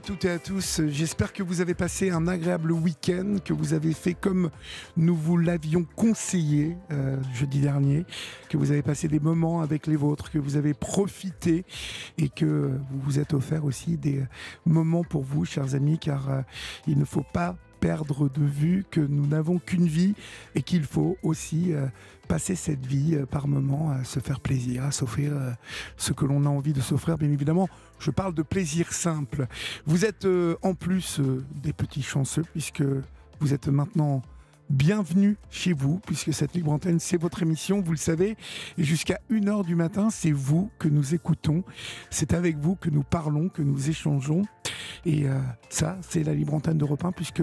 Toutes et à tous. J'espère que vous avez passé un agréable week-end, que vous avez fait comme nous vous l'avions conseillé euh, jeudi dernier, que vous avez passé des moments avec les vôtres, que vous avez profité et que vous vous êtes offert aussi des moments pour vous, chers amis, car euh, il ne faut pas perdre de vue que nous n'avons qu'une vie et qu'il faut aussi euh, passer cette vie euh, par moment à se faire plaisir, à s'offrir euh, ce que l'on a envie de s'offrir. Bien évidemment, je parle de plaisir simple. Vous êtes en plus des petits chanceux puisque vous êtes maintenant bienvenue chez vous, puisque cette libre antenne, c'est votre émission, vous le savez. Et jusqu'à 1h du matin, c'est vous que nous écoutons. C'est avec vous que nous parlons, que nous échangeons. Et euh, ça, c'est la libre antenne d'Europe 1, puisque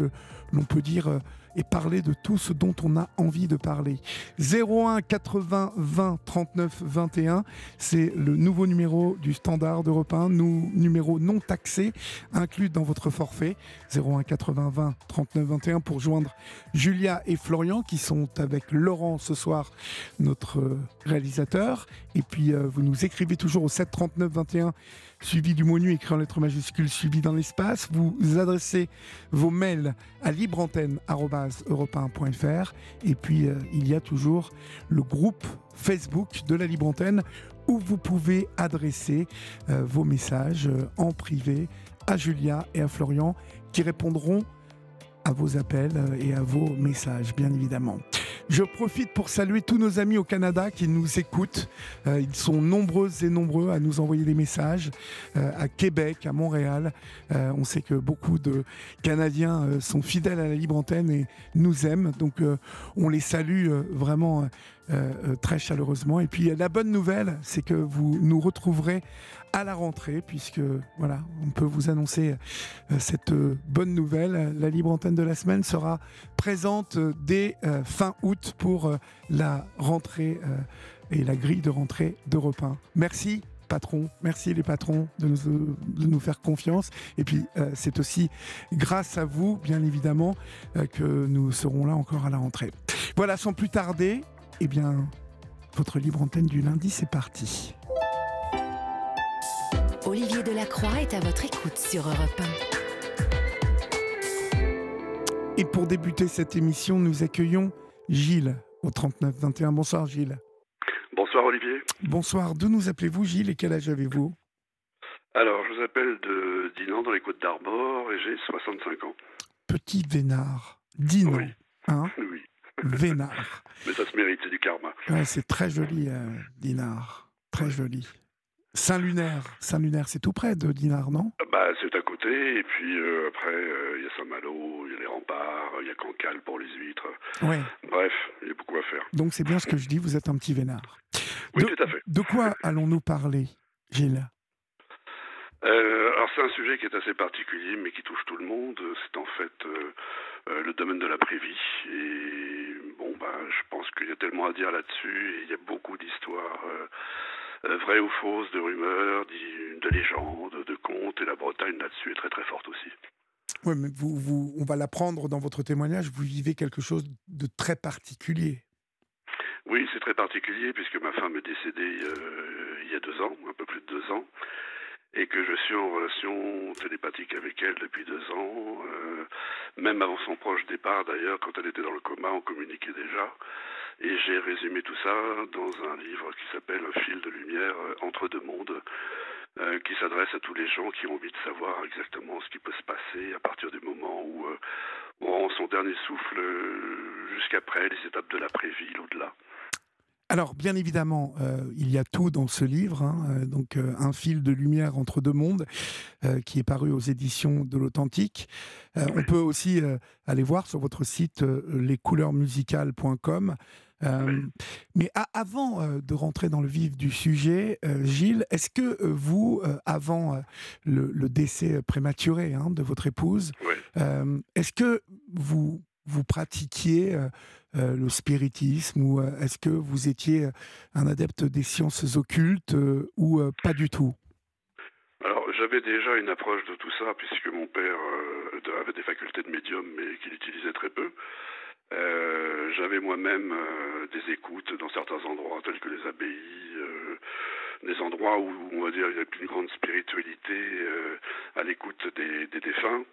l'on peut dire euh, et parler de tout ce dont on a envie de parler. 01 80 20 39 21, c'est le nouveau numéro du standard d'Europe 1, nous, numéro non taxé, inclus dans votre forfait. 01 80 20 39 21 pour joindre Julia et Florian qui sont avec Laurent ce soir, notre euh, réalisateur. Et puis vous nous écrivez toujours au 7 39 21 suivi du mot nu écrit en lettres majuscules, suivi dans l'espace. Vous adressez vos mails à libreantenne.europe1.fr et puis euh, il y a toujours le groupe Facebook de la Libre Antenne où vous pouvez adresser euh, vos messages euh, en privé à Julia et à Florian qui répondront à vos appels et à vos messages, bien évidemment. Je profite pour saluer tous nos amis au Canada qui nous écoutent. Euh, ils sont nombreux et nombreux à nous envoyer des messages euh, à Québec, à Montréal. Euh, on sait que beaucoup de Canadiens sont fidèles à la libre antenne et nous aiment. Donc on les salue vraiment très chaleureusement. Et puis la bonne nouvelle, c'est que vous nous retrouverez à la rentrée, puisque voilà, on peut vous annoncer euh, cette euh, bonne nouvelle. La libre antenne de la semaine sera présente euh, dès fin août pour la rentrée et la grille de rentrée d'Europe 1. Merci patron, merci les patrons de nous faire confiance. Et puis c'est aussi grâce à vous, bien évidemment, que nous serons là encore à la rentrée. Voilà, sans plus tarder, eh bien, votre libre antenne du lundi, c'est parti. Olivier Delacroix est à votre écoute sur Europe 1. Et pour débuter cette émission, nous accueillons Gilles au 39-21. Bonsoir Gilles. Bonsoir Olivier. Bonsoir. D'où nous appelez-vous Gilles et quel âge avez-vous? Alors, je vous appelle de Dinan dans les Côtes d'Armor et j'ai 65 ans. Petit Vénard. Dinan. Oui. Hein? Oui. Vénard. Mais ça se mérite, c'est du karma. Ouais, c'est très joli, euh, Dinard. Très joli. Saint-Lunaire, Saint-Lunaire, c'est tout près de Dinard, non? Bah, C'est à côté, et puis euh, après, euh, il y a Saint-Malo, il y a les remparts, il y a Cancale pour les huîtres. Ouais. Bref, il y a beaucoup à faire. Donc c'est bien ce que je dis, vous êtes un petit vénard. Oui, de, tout à fait. De quoi allons-nous parler, Gilles? Euh, alors c'est un sujet qui est assez particulier, mais qui touche tout le monde. C'est en fait euh, euh, le domaine de la prévie. Et bon, bah, je pense qu'il y a tellement à dire là-dessus. Il y a beaucoup d'histoires euh, vraies ou fausses, de rumeurs, de légendes, de contes, et la Bretagne là-dessus est très très forte aussi. Oui, mais vous, vous, on va l'apprendre dans votre témoignage, vous vivez quelque chose de très particulier. Oui, c'est très particulier puisque ma femme est décédée euh, il y a deux ans, un peu plus de deux ans, et que je suis en relation télépathique avec elle depuis deux ans, euh, même avant son proche départ d'ailleurs, quand elle était dans le coma, on communiquait déjà. Et j'ai résumé tout ça dans un livre qui s'appelle Un fil de lumière euh, entre deux mondes, euh, qui s'adresse à tous les gens qui ont envie de savoir exactement ce qui peut se passer à partir du moment où euh, on rend son dernier souffle jusqu'après les étapes de l'après-vie, au-delà. Alors, bien évidemment, il y a tout dans ce livre, hein, donc un fil de lumière entre deux mondes, qui est paru aux éditions de l'Authentique. on peut aussi aller voir sur votre site lescouleurmusicales.com mais avant de rentrer dans le vif du sujet, Gilles, est-ce que vous, avant le, décès prématuré hein, de votre épouse, est-ce que vous, vous pratiquiez le spiritisme ou est-ce que vous étiez un adepte des sciences occultes ou pas du tout? J'avais déjà une approche de tout ça, puisque mon père euh, avait des facultés de médium, mais qu'il utilisait très peu. Euh, j'avais moi-même euh, des écoutes dans certains endroits, tels que les abbayes, des endroits où, on va dire, il y a une grande spiritualité à l'écoute des, défunts,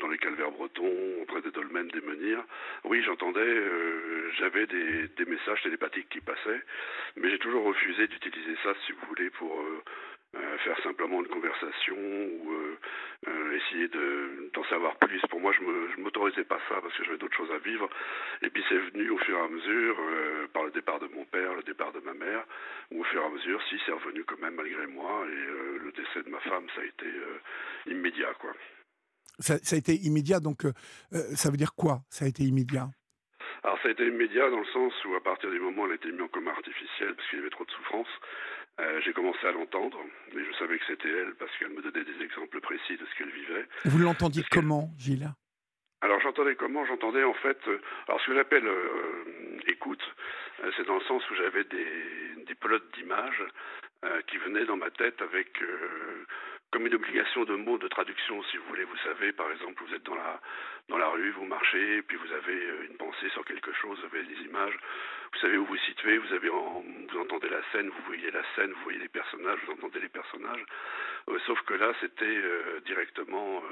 dans les calvaires bretons, auprès des dolmens, des menhirs. Oui, j'entendais, j'avais des, des, messages télépathiques qui passaient, mais j'ai toujours refusé d'utiliser ça, si vous voulez, pour euh, faire simplement une conversation ou euh, euh, essayer d'en savoir plus. Pour moi, je ne m'autorisais pas ça parce que j'avais d'autres choses à vivre. Et puis c'est venu au fur et à mesure, par le départ de mon père, le départ de ma mère, ou au fur et à mesure, si c'est revenu quand même malgré moi. Et le décès de ma femme, ça a été immédiat, quoi. Ça, ça, a été immédiat, donc ça veut dire quoi Ça a été immédiat? Alors ça a été immédiat dans le sens où à partir du moment où elle a été mise en coma artificiel parce qu'il y avait trop de souffrance, euh, j'ai commencé à l'entendre, mais je savais que c'était elle parce qu'elle me donnait des exemples précis de ce qu'elle vivait. Vous l'entendiez comment, Gilles? Alors j'entendais comment? J'entendais en fait, euh, alors ce que j'appelle euh, écoute, c'est dans le sens où j'avais des, des plots d'images qui venaient dans ma tête avec comme une obligation de mots de traduction, si vous voulez. Vous savez, par exemple, vous êtes dans la, dans la rue, vous marchez, puis vous avez euh, une pensée sur quelque chose, vous avez des images, vous savez où vous situez, vous, avez vous entendez la scène, vous voyez la scène, vous voyez les personnages, vous entendez les personnages. Euh, sauf que là, c'était euh, directement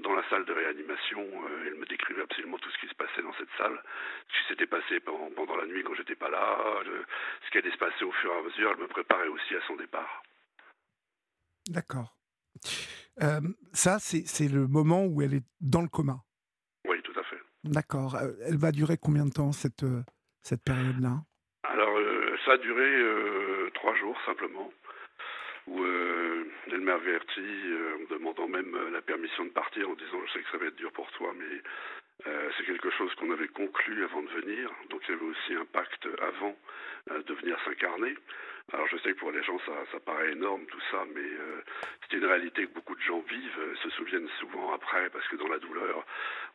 dans la salle de réanimation. elle me décrivait absolument tout ce qui se passait dans cette salle, ce qui s'était passé pendant, pendant, la nuit quand j'étais pas là, ce qui allait se passer au fur et à mesure. Elle me préparait aussi à son départ. D'accord. Euh, ça, c'est le moment où elle est dans le coma. Oui, tout à fait. D'accord. Euh, elle va durer combien de temps, cette, euh, cette période-là? Alors, ça a duré trois jours simplement, où elle m'a averti en me demandant même la permission de partir, en disant Je sais que ça va être dur pour toi, mais c'est quelque chose qu'on avait conclu avant de venir. Donc, il y avait aussi un pacte avant de venir s'incarner. Alors je sais que pour les gens ça, paraît énorme tout ça, mais euh, c'est une réalité que beaucoup de gens vivent, euh, se souviennent souvent après, parce que dans la douleur,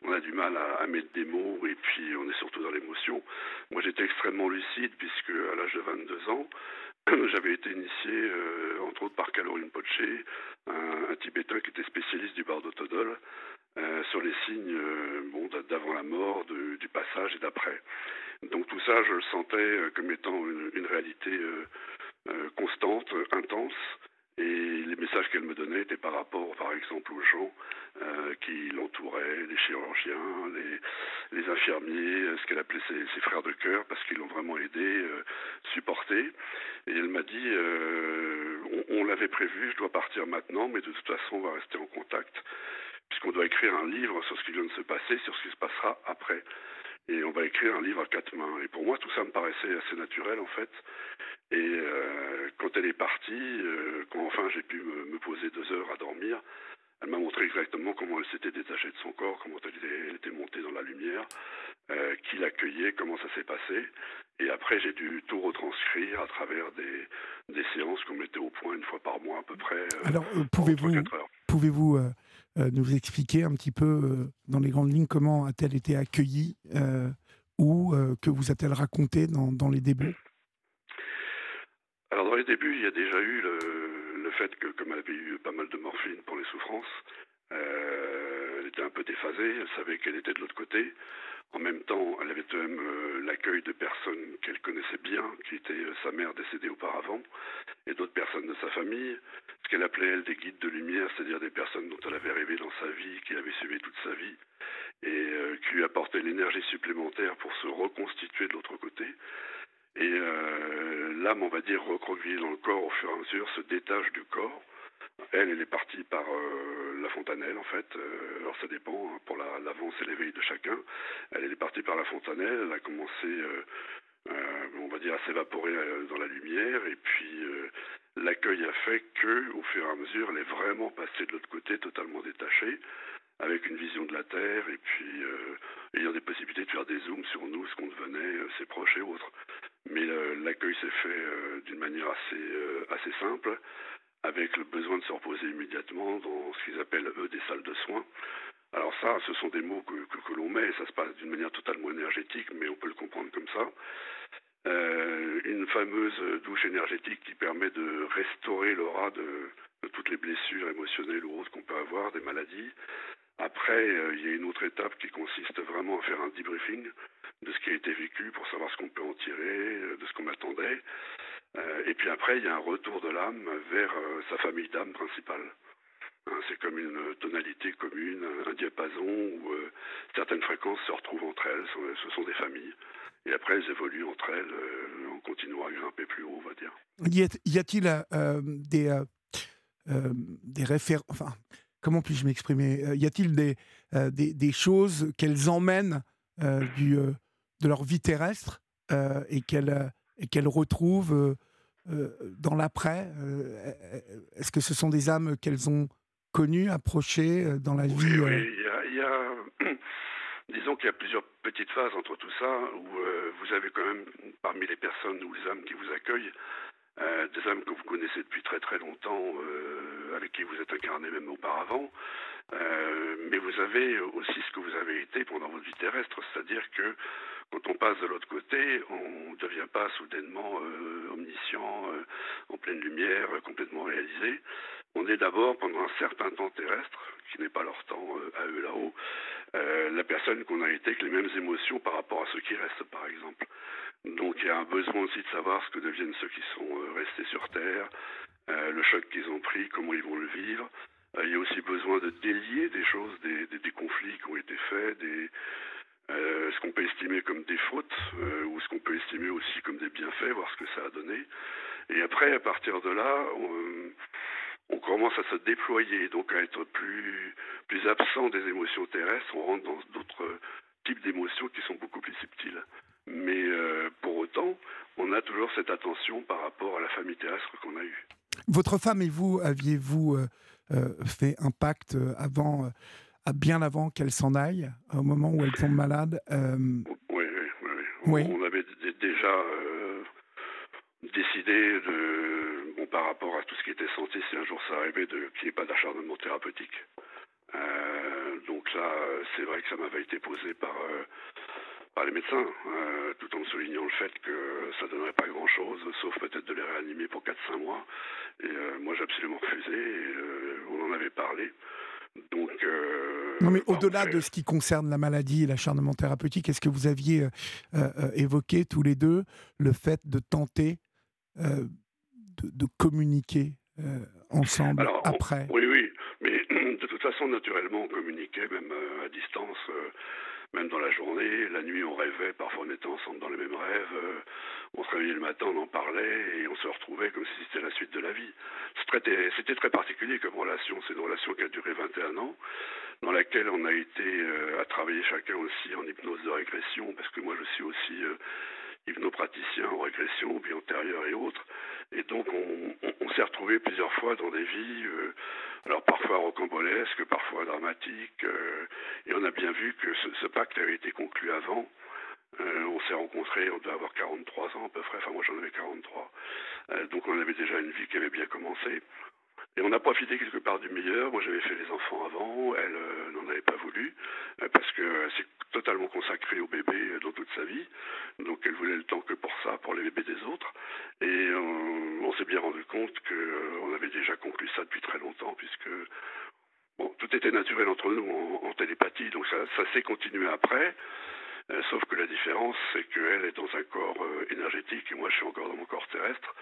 on a du mal à, mettre des mots, et puis on est surtout dans l'émotion. Moi j'étais extrêmement lucide, puisque à l'âge de 22 ans, j'avais été initié, euh, entre autres par Kalorin Poche, un, Tibétain qui était spécialiste du bardotodol, euh, sur les signes bon, d'avant la mort, du passage et d'après. Donc tout ça, je le sentais comme étant une, réalité euh, constante, intense. Et les messages qu'elle me donnait étaient par rapport, par exemple, aux gens euh, qui l'entouraient, les chirurgiens, les, infirmiers, ce qu'elle appelait ses, frères de cœur, parce qu'ils l'ont vraiment aidé, euh, supporté. Et elle m'a dit, on, on l'avait prévu, je dois partir maintenant, mais de toute façon, on va rester en contact, puisqu'on doit écrire un livre sur ce qui vient de se passer, sur ce qui se passera après. Et on va écrire un livre à quatre mains. Et pour moi, tout ça me paraissait assez naturel, en fait. Et euh, quand elle est partie, euh, quand enfin j'ai pu me, poser deux heures à dormir, elle m'a montré exactement comment elle s'était détachée de son corps, comment elle était, montée dans la lumière, euh, qui l'accueillait, comment ça s'est passé. Et après, j'ai dû tout retranscrire à travers des, des séances qu'on mettait au point une fois par mois à peu près. Alors, pouvez-vous pouvez-vous nous expliquer un petit peu, dans les grandes lignes, comment a-t-elle été accueillie ou que vous a-t-elle raconté dans, dans les débuts? Alors dans les débuts, il y a déjà eu le, fait que comme elle avait eu pas mal de morphine pour les souffrances, euh, elle était un peu déphasée, elle savait qu'elle était de l'autre côté. En même temps, elle avait quand même euh, l'accueil de personnes qu'elle connaissait bien, qui étaient euh, sa mère décédée auparavant, et d'autres personnes de sa famille, qu'elle appelait elle des guides de lumière, c'est-à-dire des personnes dont elle avait rêvé dans sa vie, qui avait suivi toute sa vie, et qui lui apportaient l'énergie supplémentaire pour se reconstituer de l'autre côté. Et euh, l'âme, on va dire, recroquevillée dans le corps au fur et à mesure, se détache du corps. Elle, elle est partie par euh, la fontanelle, en fait. Euh, alors ça dépend, hein, pour l'avance et l'éveil de chacun. Elle, elle est partie par la fontanelle, elle a commencé, on va dire, à s'évaporer dans la lumière. Et puis, l'accueil a fait que, au fur et à mesure, elle est vraiment passée de l'autre côté, totalement détachée avec une vision de la Terre et puis ayant des possibilités possibilité de faire des zooms sur nous, ce qu'on devenait, ses proches et autres. Mais l'accueil s'est fait d'une manière assez, assez simple, avec le besoin de se reposer immédiatement dans ce qu'ils appellent, eux, des salles de soins. Alors ça, ce sont des mots que, que, l'on met, ça se passe d'une manière totalement énergétique, mais on peut le comprendre comme ça. Euh, une fameuse douche énergétique qui permet de restaurer l'aura de, de, toutes les blessures émotionnelles ou autres qu'on peut avoir, des maladies. Après, euh, il y a une autre étape qui consiste vraiment à faire un debriefing de ce qui a été vécu pour savoir ce qu'on peut en tirer, euh, de ce qu'on attendait. et puis après, il y a un retour de l'âme vers sa famille d'âme principale. Hein, c'est comme une tonalité commune, un diapason où euh, certaines fréquences se retrouvent entre elles, ce sont des familles. Et après, elles évoluent entre elles euh, en continuant à grimper plus haut, on va dire. Y a-t-il euh, des, des références, enfin, comment puis-je m'exprimer Y a-t-il des, des, choses qu'elles emmènent du, de leur vie terrestre et qu'elles retrouvent dans l'après Est-ce que ce sont des âmes qu'elles ont connu, approché euh, dans la vie Oui, euh, il y a, disons qu'il y a plusieurs petites phases entre tout ça, où euh, vous avez quand même, parmi les personnes ou les âmes qui vous accueillent, des âmes que vous connaissez depuis très très longtemps, avec qui vous êtes incarné même auparavant, mais vous avez aussi ce que vous avez été pendant votre vie terrestre, c'est-à-dire que quand on passe de l'autre côté, on ne devient pas soudainement omniscient, en pleine lumière, complètement réalisé. On est d'abord, pendant un certain temps terrestre, qui n'est pas leur temps euh, à eux là-haut, euh, la personne qu'on a été avec les mêmes émotions par rapport à ceux qui restent, par exemple. Donc il y a un besoin aussi de savoir ce que deviennent ceux qui sont euh, restés sur Terre, le choc qu'ils ont pris, comment ils vont le vivre. il y a aussi besoin de délier des choses, des, conflits qui ont été faits, ce qu'on peut estimer comme des fautes ou ce qu'on peut estimer aussi comme des bienfaits, voir ce que ça a donné. Et après, à partir de là, on, on commence à se déployer, donc à être plus, plus absent des émotions terrestres, on rentre dans d'autres types d'émotions qui sont beaucoup plus subtiles. Mais euh, pour autant, on a toujours cette attention par rapport à la famille terrestre qu'on a eue. Votre femme et vous, aviez-vous euh, euh, fait un pacte avant, bien avant qu'elle s'en aille, au moment où elle tombe malade oui, oui, oui, oui. On, avait déjà décidé de, par rapport à tout ce qui était santé, si un jour ça arrivait, de, qu'il n'y ait pas d'acharnement thérapeutique. Euh, donc là, c'est vrai que ça m'avait été posé par, euh, par les médecins, euh, tout en soulignant le fait que ça ne donnerait pas grand-chose, sauf peut-être de les réanimer pour 4-5 mois. Et moi, j'ai absolument refusé, et, on en avait parlé. Donc, non, mais au-delà de ce qui concerne la maladie et l'acharnement thérapeutique, est-ce que vous aviez évoqué tous les deux le fait de tenter euh, de, communiquer euh, ensemble après? Oui, oui, mais de toute façon, naturellement, on communiquait même euh, à distance, même dans la journée. La nuit, on rêvait, parfois on était ensemble dans les mêmes rêves. on se réveillait le matin, on en parlait et on se retrouvait comme si c'était la suite de la vie. C'était très particulier comme relation. C'est une relation qui a duré 21 ans, dans laquelle on a été à travailler chacun aussi en hypnose de régression, parce que moi je suis aussi hypnopraticiens en régression, vie antérieure et autres. Et donc on, s'est retrouvé plusieurs fois dans des vies, euh, alors parfois rocambolesques, parfois dramatiques, euh, et on a bien vu que ce, pacte avait été conclu avant. Euh, on s'est rencontrés, on devait avoir 43 ans à peu près, enfin moi j'en avais 43. donc on avait déjà une vie qui avait bien commencé. Et on a profité quelque part du meilleur. Moi, j'avais fait les enfants avant. Elle euh, n'en avait pas voulu euh, parce que c'est totalement consacré au bébé euh, dans toute sa vie. Donc, elle voulait le temps que pour ça, pour les bébés des autres. Et on s'est bien rendu compte qu'on avait déjà conclu ça depuis très longtemps puisque tout était naturel entre nous en, télépathie. Donc, ça s'est continué après. Sauf que la différence, c'est qu'elle est dans un corps énergétique et moi, je suis encore dans mon corps terrestre.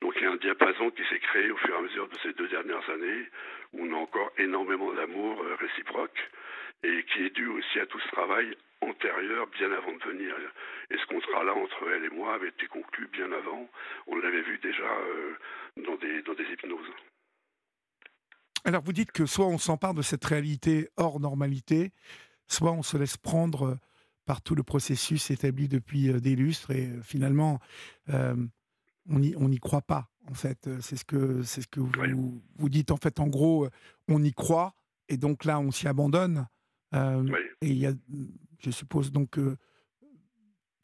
Donc il y a un diapason qui s'est créé au fur et à mesure de ces deux dernières années, où on a encore énormément d'amour euh, réciproque, et qui est dû aussi à tout ce travail antérieur, bien avant de venir. Et ce contrat-là entre elle et moi avait été conclu bien avant. On l'avait vu déjà euh, dans, des, dans des hypnoses. Alors vous dites que soit on s'empare de cette réalité hors normalité, soit on se laisse prendre euh, par tout le processus établi depuis des lustres et finalement on n'y croit pas, en fait. Euh, c'est ce que, c'est ce que vous, vous dites. En fait, en gros, euh, on y croit, et donc là, on s'y abandonne. Euh, et il y a je suppose donc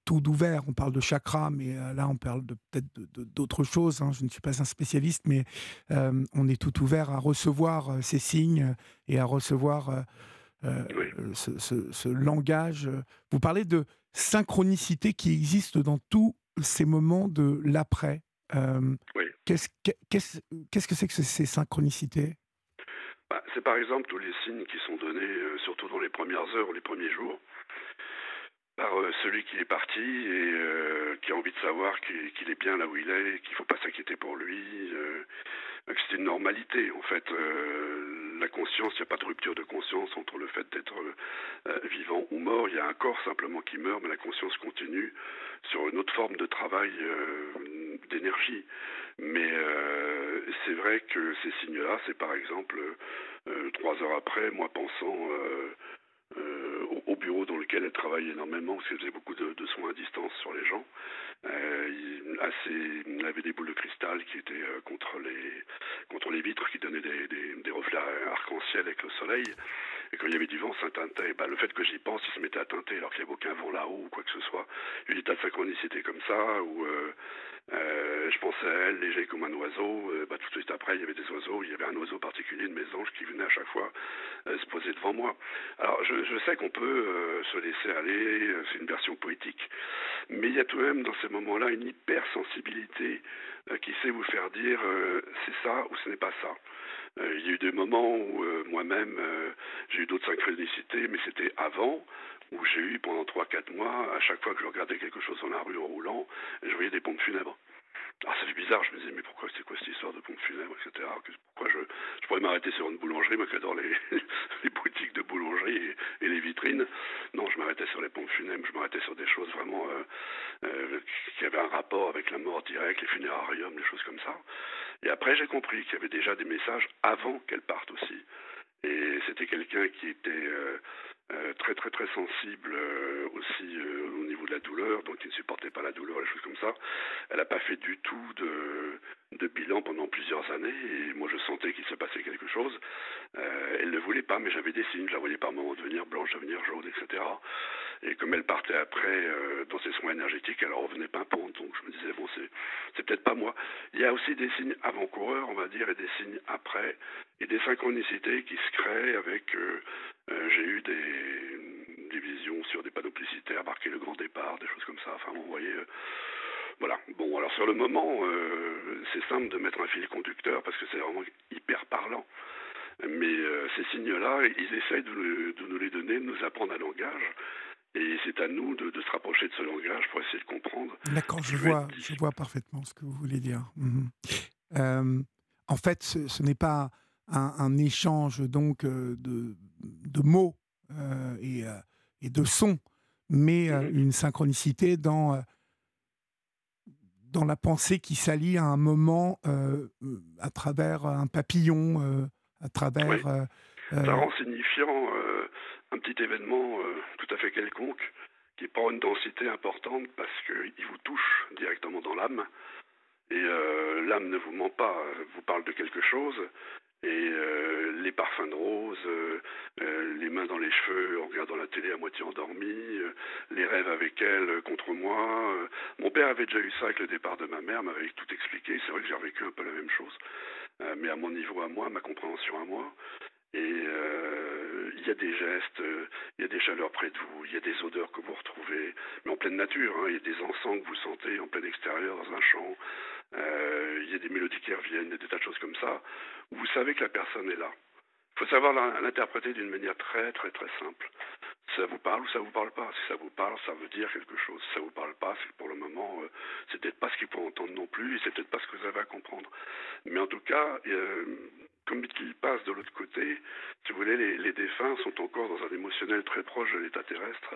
tout d'ouvert. On parle de chakra, mais là, on parle peut-être d'autres choses. Hein. Je ne suis pas un spécialiste, mais on est tout ouvert à recevoir ces signes et à recevoir ce, langage. Vous parlez de synchronicité qui existe dans tous ces moments de l'après. Qu'est-ce que c'est que ces synchronicités? Bah, C'est par exemple tous les signes qui sont donnés, surtout dans les premières heures ou les premiers jours par euh, celui qui est parti et euh, qui a envie de savoir qu'il est bien là où il est, qu'il ne faut pas s'inquiéter pour lui, euh, que c'est une normalité en fait. La conscience, il n'y a pas de rupture de conscience entre le fait d'être vivant ou mort. Il y a un corps simplement qui meurt, mais la conscience continue sur une autre forme de travail d'énergie. Mais c'est vrai que ces signes-là, c'est par exemple trois heures après, moi pensant euh, bureau dans lequel elle travaille énormément, parce qu'elle faisait beaucoup de, soins à distance sur les gens. Euh, il, assez, avait des boules de cristal qui étaient euh, contre les contre les vitres, qui donnaient des, des, reflets arc-en-ciel avec le soleil. Et quand il y avait du vent, ça teintait. Bah, le fait que j'y pense, il se mettait à teinter alors qu'il n'y avait aucun vent là-haut ou quoi que ce soit. Il y a des de synchronicités comme ça, où euh, je pensais à elle léger comme un oiseau. Euh, bah, tout de suite après, il y avait des oiseaux. Il y avait un oiseau particulier de mes anges qui venait à chaque fois euh, se poser devant moi. Alors, je, je sais qu'on peut se laisser aller. C'est une version poétique, mais il y a tout de même dans ces moments-là une hypersensibilité qui sait vous faire dire c'est ça ou ce n'est pas ça. Il y a eu des moments où moi-même j'ai eu d'autres synchronicités, mais c'était avant où j'ai eu pendant 3-4 mois, à chaque fois que je regardais quelque chose dans la rue en roulant, je voyais des pompes funèbres. Alors ça fait bizarre, je me disais, mais pourquoi c'est quoi cette histoire de pompes funèbres, etc. Pourquoi je, je pourrais m'arrêter sur une boulangerie, moi qui adore les, les boutiques de boulangerie et, les vitrines. Non, je m'arrêtais sur les pompes funèbres, je m'arrêtais sur des choses vraiment euh, euh, qui avaient un rapport avec la mort directe, les funérariums, des choses comme ça. Et après, j'ai compris qu'il y avait déjà des messages avant qu'elle parte aussi. Et c'était quelqu'un qui était euh, très très très sensible aussi de la douleur, donc il ne supportait pas la douleur, les choses comme ça. Elle n'a pas fait du tout de, bilan pendant plusieurs années et moi je sentais qu'il se passait quelque chose. elle ne voulait pas, mais j'avais des signes, je la voyais par moments devenir blanche, devenir jaune, etc. Et comme elle partait après dans ses soins énergétiques, elle revenait pimpante, donc je me disais bon c'est c'est peut-être pas moi. Il y a aussi des signes avant-coureurs, on va dire, et des signes après, et des synchronicités qui se créent avec euh, j'ai eu des, des, visions sur des panneaux publicitaires marqués le grand départ, des choses comme ça. Enfin, vous voyez. Euh, voilà. Bon, alors sur le moment, euh, c'est simple de mettre un fil conducteur parce que c'est vraiment hyper parlant. Mais ces signes-là, ils essayent de, de, nous les donner, de nous apprendre un langage. Et c'est à nous de, de, se rapprocher de ce langage pour essayer de comprendre. D'accord, je, vois, je vois parfaitement ce que vous voulez dire. Mhm. en fait, ce, ce n'est pas un, échange donc euh, de, de mots euh, et, euh, et, de sons, mais mmh une synchronicité dans, dans la pensée qui s'allie à un moment à travers un papillon, à travers... Ça rend signifiant un petit événement tout à fait quelconque qui prend une densité importante parce qu'il vous touche directement dans l'âme. Et l'âme ne vous ment pas, vous parle de quelque chose, et euh, les parfums de rose, euh, euh, les mains dans les cheveux en regardant la télé à moitié endormie, les rêves avec elle contre moi. Mon père avait déjà eu ça avec le départ de ma mère, m'avait tout expliqué. C'est vrai que j'ai vécu un peu la même chose, mais à mon niveau à moi, ma compréhension à moi. Et il y a des gestes, il y a des chaleurs près de vous, il y a des odeurs que vous retrouvez, mais en pleine nature. Hein, il y a des encens que vous sentez en plein extérieur dans un champ. il y a des mélodies qui reviennent, des tas de choses comme ça vous savez que la personne est là. Il faut savoir l'interpréter d'une manière très très très simple. Ça vous parle ou ça vous parle pas? Si ça vous parle, ça veut dire quelque chose. Si ça vous parle pas, c'est que pour le moment, euh, c'est peut-être pas ce qu'il faut entendre non plus, et c'est peut-être pas ce que vous avez à comprendre. Mais en tout cas, euh, comme il passe de l'autre côté, si vous voulez, les, les, défunts sont encore dans un émotionnel très proche de l'état terrestre,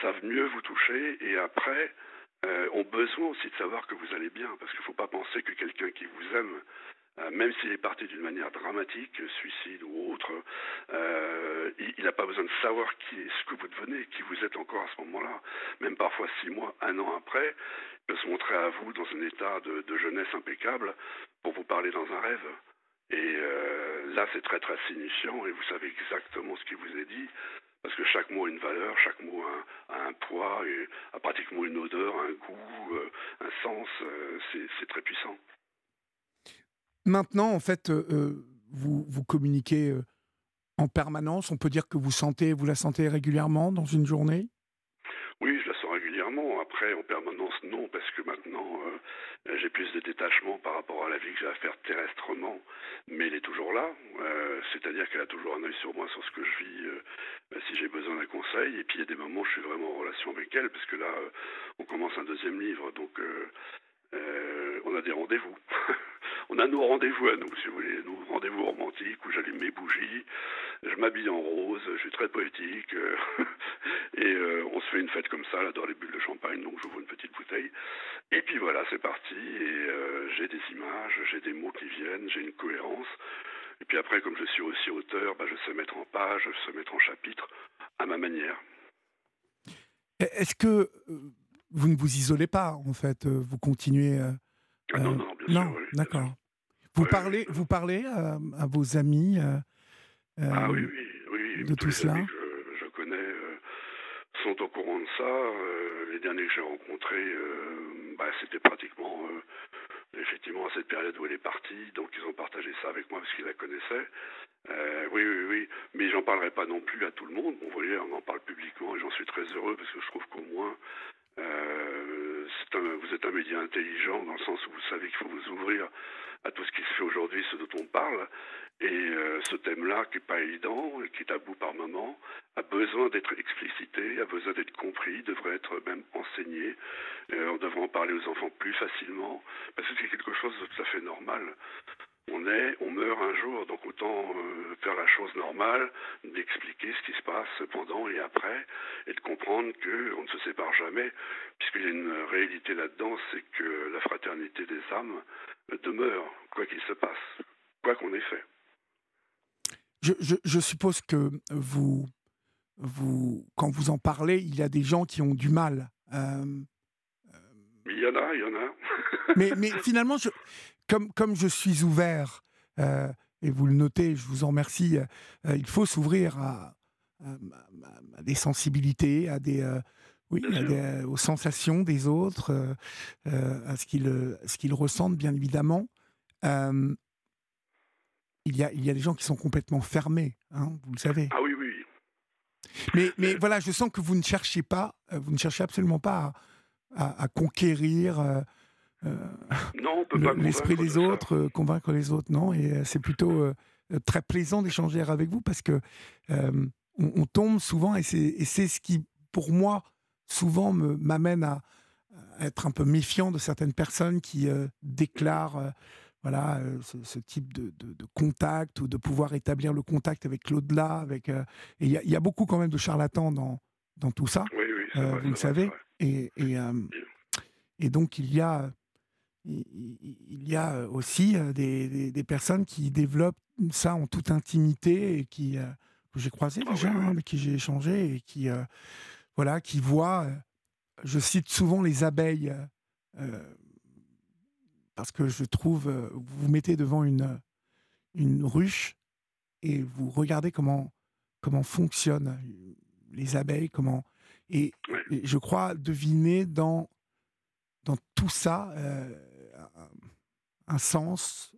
savent mieux vous toucher, et après, euh, ont besoin aussi de savoir que vous allez bien, parce qu'il ne faut pas penser que quelqu'un qui vous aime euh, même s'il est parti d'une manière dramatique, suicide ou autre, euh, il n'a pas besoin de savoir qui est ce que vous devenez, qui vous êtes encore à ce moment-là. Même parfois six mois, un an après, il peut se montrer à vous dans un état de, jeunesse impeccable pour vous parler dans un rêve. Et euh, là, c'est très très signifiant et vous savez exactement ce qui vous est dit parce que chaque mot a une valeur, chaque mot a un, poids, et a pratiquement une odeur, un goût, euh, un sens. Euh, c'est très puissant. Maintenant, en fait, vous, vous communiquez en permanence. On peut dire que vous sentez, vous la sentez régulièrement dans une journée? Oui, je la sens régulièrement. Après, en permanence, non, parce que maintenant, j'ai plus de détachement par rapport à la vie que j'ai à faire terrestrement, mais elle est toujours là. C'est-à-dire qu'elle a toujours un œil sur moi, sur ce que je vis, bah, si j'ai besoin d'un conseil. Et puis il y a des moments où je suis vraiment en relation avec elle, parce que là, euh, on commence un deuxième livre, donc euh, euh, on a des rendez-vous. on a nos rendez-vous à nous, si vous voulez, nos rendez-vous romantiques où j'allume mes bougies, je m'habille en rose, je suis très poétique, et on se fait une fête comme ça, là, dans les bulles de champagne, donc j'ouvre une petite bouteille. Et puis voilà, c'est parti, et j'ai des images, j'ai des mots qui viennent, j'ai une cohérence. Et puis après, comme je suis aussi auteur, bah, je sais mettre en page, je sais mettre en chapitre à ma manière. Est-ce que euh, vous ne vous isolez pas, en fait euh, Vous continuez. Euh, ah non, non, bien non, d'accord. Vous, parlez, vous parlez à, vos amis Ah oui, oui. De tout cela? que je, connais sont au courant de ça. les derniers que j'ai rencontrés, bah, c'était pratiquement effectivement à cette période où elle est partie, donc ils ont partagé ça avec moi parce qu'ils la connaissaient. Euh, oui, oui, oui, mais j'en parlerai pas non plus à tout le monde. Bon, vous voyez, on en parle publiquement et j'en suis très heureux parce que je trouve qu'au moins euh, vous êtes un média intelligent dans le sens où vous savez qu'il faut vous ouvrir à tout ce qui se fait aujourd'hui, ce dont on parle. Et euh, ce thème-là, qui n'est pas évident, qui est tabou par moment, a besoin d'être explicité, a besoin d'être compris, devrait être même enseigné. Euh, on devrait en parler aux enfants plus facilement, parce que c'est quelque chose de tout à fait normal. On est, on meurt un jour, donc autant euh, faire la chose normale, d'expliquer ce qui se passe pendant et après, et de comprendre qu'on ne se sépare jamais, puisqu'il y a une réalité là-dedans, c'est que la fraternité des âmes demeure, quoi qu'il se passe, quoi qu'on ait fait. Je, suppose que vous, vous, quand vous en parlez, il y a des gens qui ont du mal. Euh, il y en a, il y en a. mais, mais finalement, je, comme, comme je suis ouvert, euh, et vous le notez, je vous en remercie, euh, il faut s'ouvrir à, des sensibilités, à des, oui, aux sensations des autres, à ce qu'ils qu'ils ressentent, bien évidemment il y a, il y a des gens qui sont complètement fermés, hein, vous le savez. Ah oui, oui. Mais, mais voilà, je sens que vous ne cherchez pas, euh, vous ne cherchez absolument pas à, conquérir euh, euh l'esprit des autres, convaincre les autres, non. Et c'est plutôt très plaisant d'échanger avec vous parce que on, tombe souvent, et c'est ce qui, pour moi, souvent m'amène à, à, être un peu méfiant de certaines personnes qui déclarent voilà, euh, ce, type de, contact ou de pouvoir établir le contact avec l'au-delà. Avec, euh, et il y, a beaucoup quand même de charlatans dans, dans tout ça, oui, oui, euh, vous le savez. Et, et, et, donc il y a, il y a aussi des, des, personnes qui développent ça en toute intimité et qui que j'ai croisé ah déjà, hein, avec qui j'ai échangé et qui voilà, qui voient. Je cite souvent les abeilles parce que je trouve, euh, vous vous mettez devant une, une ruche et vous regardez comment, comment fonctionnent les abeilles, comment. Et, je crois deviner dans, dans tout ça euh, un, sens,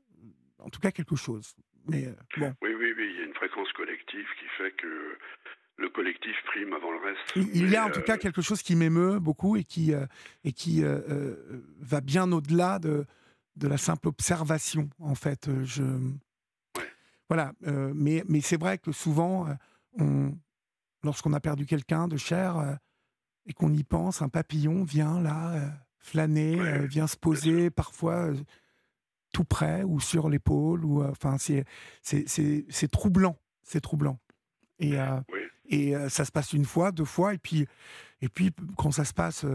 en tout cas quelque chose. Mais, euh, bon. Oui, oui, oui, il y a une fréquence collective qui fait que le collectif prime avant le reste. Il, y a en tout cas quelque chose qui m'émeut beaucoup et qui, et qui va bien au-delà de, de la simple observation, en fait. Euh, je... Voilà, euh, mais, mais c'est vrai que souvent, euh, on, lorsqu'on a perdu quelqu'un de cher et qu'on y pense, un papillon vient là, flâner, vient se poser parfois tout près ou sur l'épaule. ou Enfin, c'est, c'est, troublant, c'est troublant. Et, et ça se passe une fois, deux fois, et puis, et puis quand ça se passe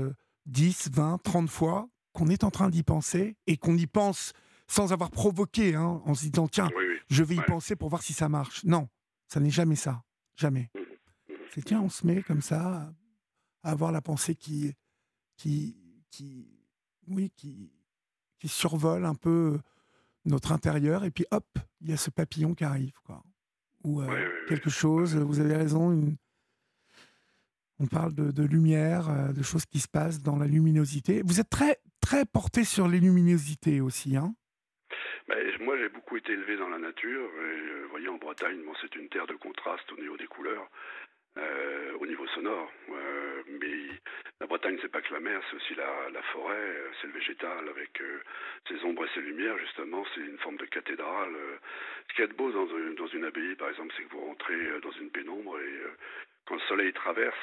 10, 20, 30 fois, qu'on est en train d'y penser et qu'on y pense sans avoir provoqué, hein, en se disant tiens, je vais y penser pour voir si ça marche. Non, ça n'est jamais ça, jamais. Mmh, mmh. C'est tiens, on se met comme ça à avoir la pensée qui, qui, qui, oui, qui, qui survole un peu notre intérieur et puis hop, il y a ce papillon qui arrive, quoi. Ou euh, quelque chose. Vous avez raison, une, On parle de, lumière, de choses qui se passent dans la luminosité. Vous êtes très, très porté sur les luminosités aussi, hein ben, moi, j'ai beaucoup été élevé dans la nature. Et, vous voyez, en Bretagne, bon, c'est une terre de contraste au niveau des couleurs. Euh, au niveau sonore. Euh, mais la Bretagne, c'est pas que la mer, c'est aussi la, la forêt, euh, c'est le végétal avec ses ombres et ses lumières. Justement, c'est une forme de cathédrale. ce qui est beau dans, dans une abbaye, par exemple, c'est que vous rentrez dans une pénombre et quand le soleil traverse,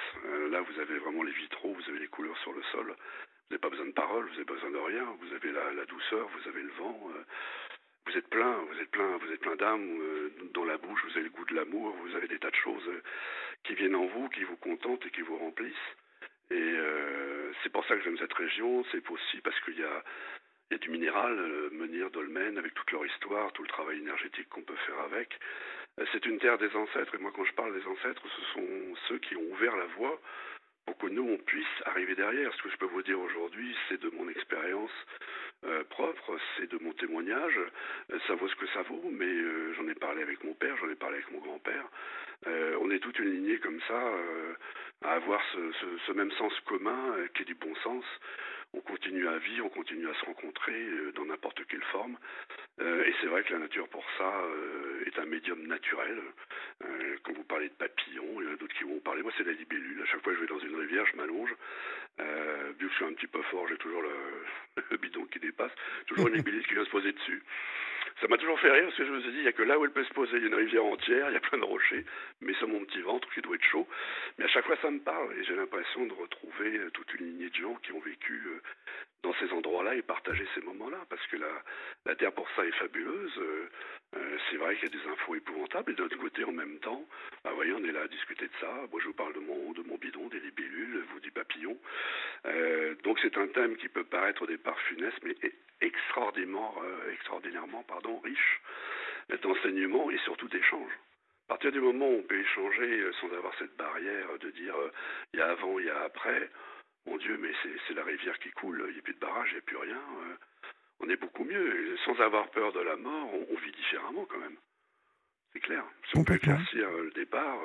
là, vous avez vraiment les vitraux, vous avez les couleurs sur le sol. Vous n'avez pas besoin de paroles, vous n'avez besoin de rien. Vous avez la douceur, vous avez le vent vous êtes plein, vous êtes plein, vous êtes plein d'âme euh, dans la bouche, vous avez le goût de l'amour, vous avez des tas de choses euh, qui viennent en vous, qui vous contentent et qui vous remplissent. Et euh, c'est pour ça que j'aime cette région, c'est aussi parce qu'il y a, y a du minéral, Menir, Dolmen, avec toute leur histoire, tout le travail énergétique qu'on peut faire avec. C'est une terre des ancêtres, et moi quand je parle des ancêtres, ce sont ceux qui ont ouvert la voie pour que nous, on puisse arriver derrière. Ce que je peux vous dire aujourd'hui, c'est de mon expérience euh, propre, c'est de mon témoignage. Euh, ça vaut ce que ça vaut, mais euh, j'en ai parlé avec mon père, j'en ai parlé avec mon grand-père. on est toute une lignée comme ça à avoir ce, même sens commun qui est du bon sens. On continue à vivre, on continue à se rencontrer dans n'importe quelle forme. et c'est vrai que la nature, pour ça, est un médium naturel. quand vous parlez de papillons, il y en a d'autres qui vont parler. Moi, c'est la libellule. À chaque fois que je vais dans une rivière, je m'allonge. vu que je suis un petit peu fort, j'ai toujours le, bidon qui dépasse. Toujours une libellule qui vient se poser dessus. Ça m'a toujours fait rire parce que je me suis dit, il n'y a que là où elle peut se poser, il y a une rivière entière, il y a plein de rochers, mais sur mon petit ventre qui doit être chaud. Mais à chaque fois, ça me parle et j'ai l'impression de retrouver euh, toute une lignée de gens qui ont vécu euh, dans ces endroits-là et partager ces moments-là, parce que la, la Terre pour ça est fabuleuse. Euh, c'est vrai qu'il y a des infos épouvantables, et d'un autre côté, en même temps, bah, voyez, on est là à discuter de ça. Moi, je vous parle de mon, de mon bidon, des libellules, vous des papillons. donc, c'est un thème qui peut paraître au départ funeste, mais extraordinairement, extraordinairement pardon, riche d'enseignements et surtout d'échanges. À partir du moment où on peut échanger euh, sans avoir cette barrière de dire euh, il y a avant, il y a après, mon Dieu, mais c'est la rivière qui coule, il n'y a plus de barrage, il n'y a plus rien, euh, on est beaucoup mieux. sans avoir peur de la mort, on, vit différemment quand même. C'est clair. Si on peut éclaircir le départ,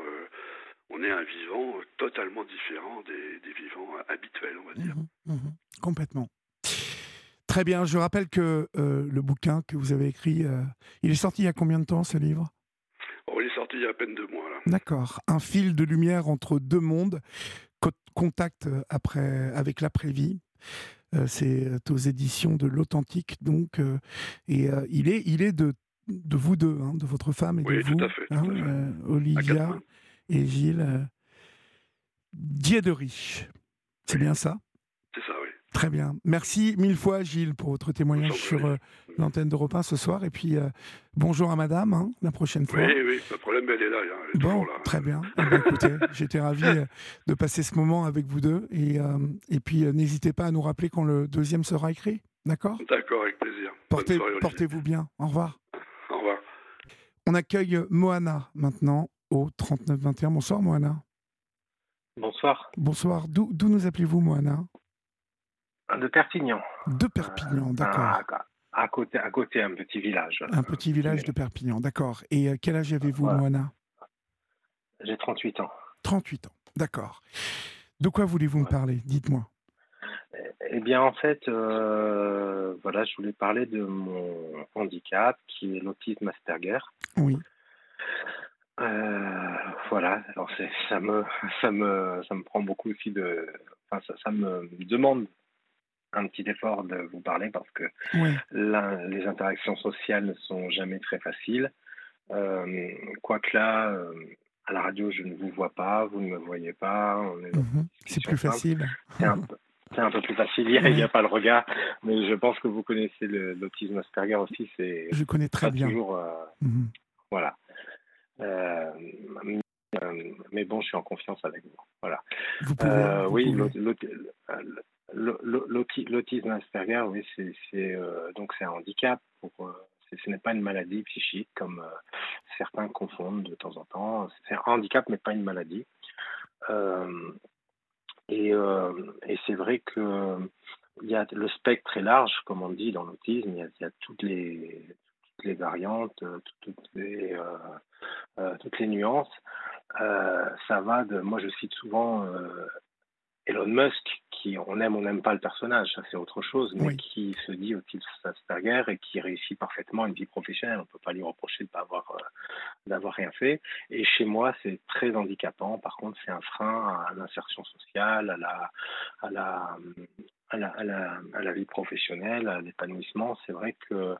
on est un vivant totalement différent des, vivants habituels, on va dire. Mmh mmh complètement. Très bien, je rappelle que le bouquin que vous avez écrit, il est sorti il y a combien de temps ce livre? Oh, il est sorti il y a à peine deux mois. D'accord. Un fil de lumière entre deux mondes. Contact euh, après, avec l'après-vie. Euh, c'est euh, aux éditions de l'Authentique. Donc, et il est, il est de, de vous deux, hein, de votre femme et de vous, tout à fait, hein, Olivia et Gilles. Dieu de riche. C'est bien ça? Très bien. Merci mille fois, Gilles, pour votre témoignage sur euh, l'antenne d'Europe 1 ce soir. Et puis, euh, bonjour à madame, hein, la prochaine fois. Oui, oui, pas de problème, elle est là. Elle est bon, là. très bien. Eh ben, écoutez, j'étais ravi euh, de passer ce moment avec vous deux. Et, et puis, n'hésitez pas à nous rappeler quand le deuxième sera écrit. D'accord? D'accord, avec plaisir. Portez, Portez-vous bien. Au revoir. Au revoir. On accueille Moana maintenant au 3921. Bonsoir, Moana. Bonsoir. Bonsoir. D'où nous appelez-vous, Moana? De Perpignan. De Perpignan, euh, d'accord. À, côté, à côté, un petit village. Un petit village de Perpignan, d'accord. Et euh, quel âge avez-vous, Moana? J'ai 38 ans. 38 ans, d'accord. De quoi voulez-vous me parler? Dites-moi. Eh, eh bien, en fait, euh, voilà, je voulais parler de mon handicap, qui est l'autisme Asperger. Oui. voilà, alors ça me, ça me, ça me prend beaucoup aussi de, enfin, ça, ça me demande un petit effort de vous parler parce que les interactions sociales ne sont jamais très faciles. Euh, Quoique là, euh, à la radio, je ne vous vois pas, vous ne me voyez pas. Mhm. C'est plus facile. C'est un, un, peu plus facile. Il n'y a, pas le regard, mais je pense que vous connaissez l'autisme Asperger aussi. C'est je connais très bien. Toujours, euh, mhm. Voilà. Mais bon, je suis en confiance avec vous. Voilà. Vous pouvez, oui, L'autisme Asperger, oui, c'est euh, donc c'est un handicap. Euh, ce n'est pas une maladie psychique comme euh, certains confondent de temps en temps. C'est un handicap, mais pas une maladie. et, c'est vrai que y a le spectre est large, comme on dit dans l'autisme. Il, y a toutes les variantes, toutes les nuances. ça va de. Moi, je cite souvent Elon Musk, qui on aime, on n'aime pas le personnage, ça c'est autre chose, mais qui se dit au-dessus Asperger et qui réussit parfaitement une vie professionnelle. On ne peut pas lui reprocher de pas avoir euh, d'avoir rien fait. Et chez moi, c'est très handicapant. Par contre, c'est un frein à l'insertion sociale, à la, à la, à la, à la, vie professionnelle, à l'épanouissement. C'est vrai que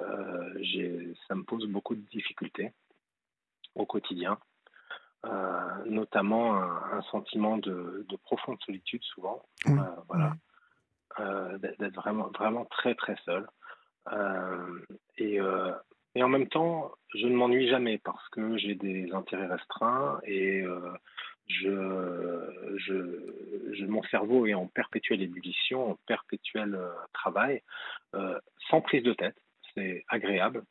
euh, ça me pose beaucoup de difficultés au quotidien. Euh, notamment un, sentiment de, profonde solitude souvent, euh, voilà, euh, d'être vraiment vraiment très très seul. et, et en même temps, je ne m'ennuie jamais parce que j'ai des intérêts restreints et je, je, je, mon cerveau est en perpétuelle ébullition, en perpétuel travail, sans prise de tête. C'est agréable.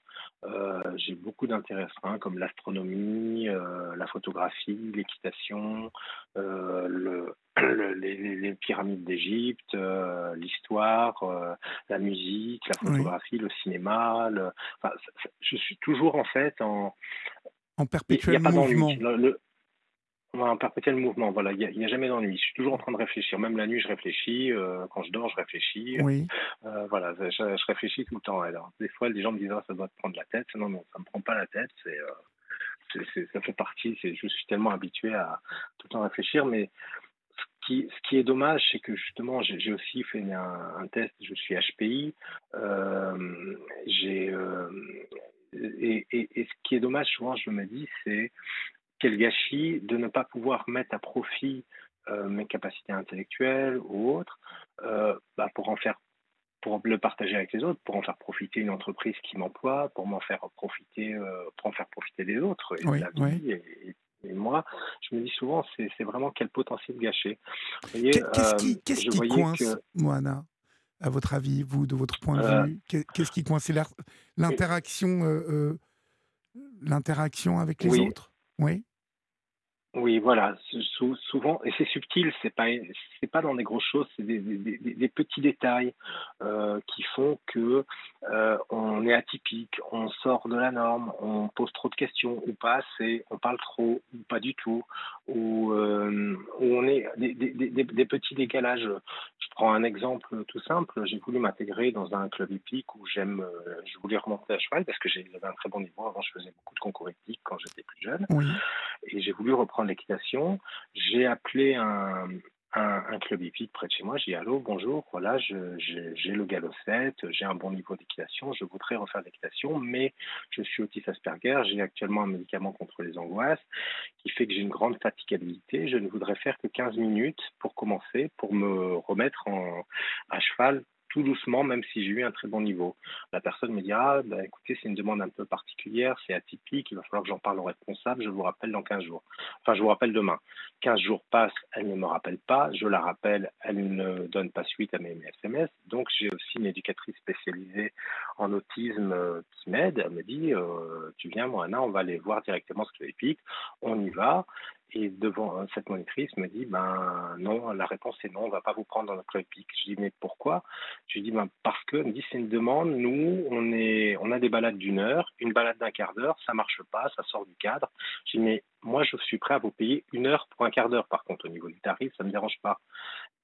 Euh, j'ai beaucoup d'intérêts comme l'astronomie, euh, la photographie, l'équitation, euh, le, les, pyramides d'Égypte, l'histoire, la musique, la photographie, le cinéma. Enfin, je suis toujours en fait en, en perpétuel mouvement un perpétuel mouvement. Voilà, il n'y a, jamais d'ennui. Je suis toujours en train de réfléchir. Même la nuit, je réfléchis. Euh, quand je dors, je réfléchis. Oui. Euh, voilà, je, réfléchis tout le temps. Alors, des fois, les gens me disent ah, ça doit te prendre la tête. Non, non, ça me prend pas la tête. C'est, euh, ça fait partie. C'est, je suis tellement habitué à tout le temps réfléchir, mais ce qui, ce qui est dommage, c'est que justement, j'ai, aussi fait un, test. Je suis HPI. j'ai et, et, et, ce qui est dommage, souvent, je me dis, c'est quel gâchis de ne pas pouvoir mettre à profit euh, mes capacités intellectuelles ou autres euh, bah, pour en faire pour le partager avec les autres, pour en faire profiter une entreprise qui m'emploie, pour m'en faire profiter, euh, pour en faire profiter des autres et de la vie. Et, moi, je me dis souvent, c'est vraiment quel potentiel gâché. Qu'est-ce qui, coince, Moana, à votre avis, vous, de votre point de vue? Qu'est-ce qui coince? L'interaction, l'interaction avec les autres? Oui. Oui, voilà. souvent, et c'est subtil, c'est pas, c'est pas dans des grosses choses, c'est des, des, petits détails euh, qui font que euh, on est atypique, on sort de la norme, on pose trop de questions ou pas assez, on parle trop ou pas du tout, ou, euh, on est des, des, petits décalages. Je prends un exemple tout simple. J'ai voulu m'intégrer dans un club hippique où j'aime, je voulais remonter à cheval parce que j'avais un très bon niveau. Avant, je faisais beaucoup de concours hippiques quand j'étais plus jeune, et j'ai voulu reprendre l'équitation. J'ai appelé un, club hippique près de chez moi. J'ai dit Allô, bonjour, voilà, j'ai le galop 7, j'ai un bon niveau d'équitation, je voudrais refaire l'équitation, mais je suis autiste Asperger, j'ai actuellement un médicament contre les angoisses qui fait que j'ai une grande fatigabilité. Je ne voudrais faire que 15 minutes pour commencer, pour me remettre en, à cheval tout doucement, même si j'ai eu un très bon niveau. La personne me dit Ah, bah, écoutez, c'est une demande un peu particulière, c'est atypique, il va falloir que j'en parle au responsable, je vous rappelle dans 15 jours. Enfin, je vous rappelle demain. 15 jours passent, elle ne me rappelle pas, je la rappelle, elle ne donne pas suite à mes SMS. Donc, j'ai aussi une éducatrice spécialisée en autisme euh, qui m'aide. Elle me dit euh, Tu viens, Moana, on va aller voir directement ce que épique, on y va. Et devant euh, cette monitrice me dit ben non, la réponse est non, on va pas vous prendre dans notre club Je dis mais pourquoi? Je lui dis ben parce que me dit c'est une demande. Nous on est on a des balades d'une heure, une balade d'un quart d'heure, ça marche pas, ça sort du cadre. Je dis mais moi je suis prêt à vous payer une heure pour un quart d'heure. Par contre au niveau du tarif ça me dérange pas.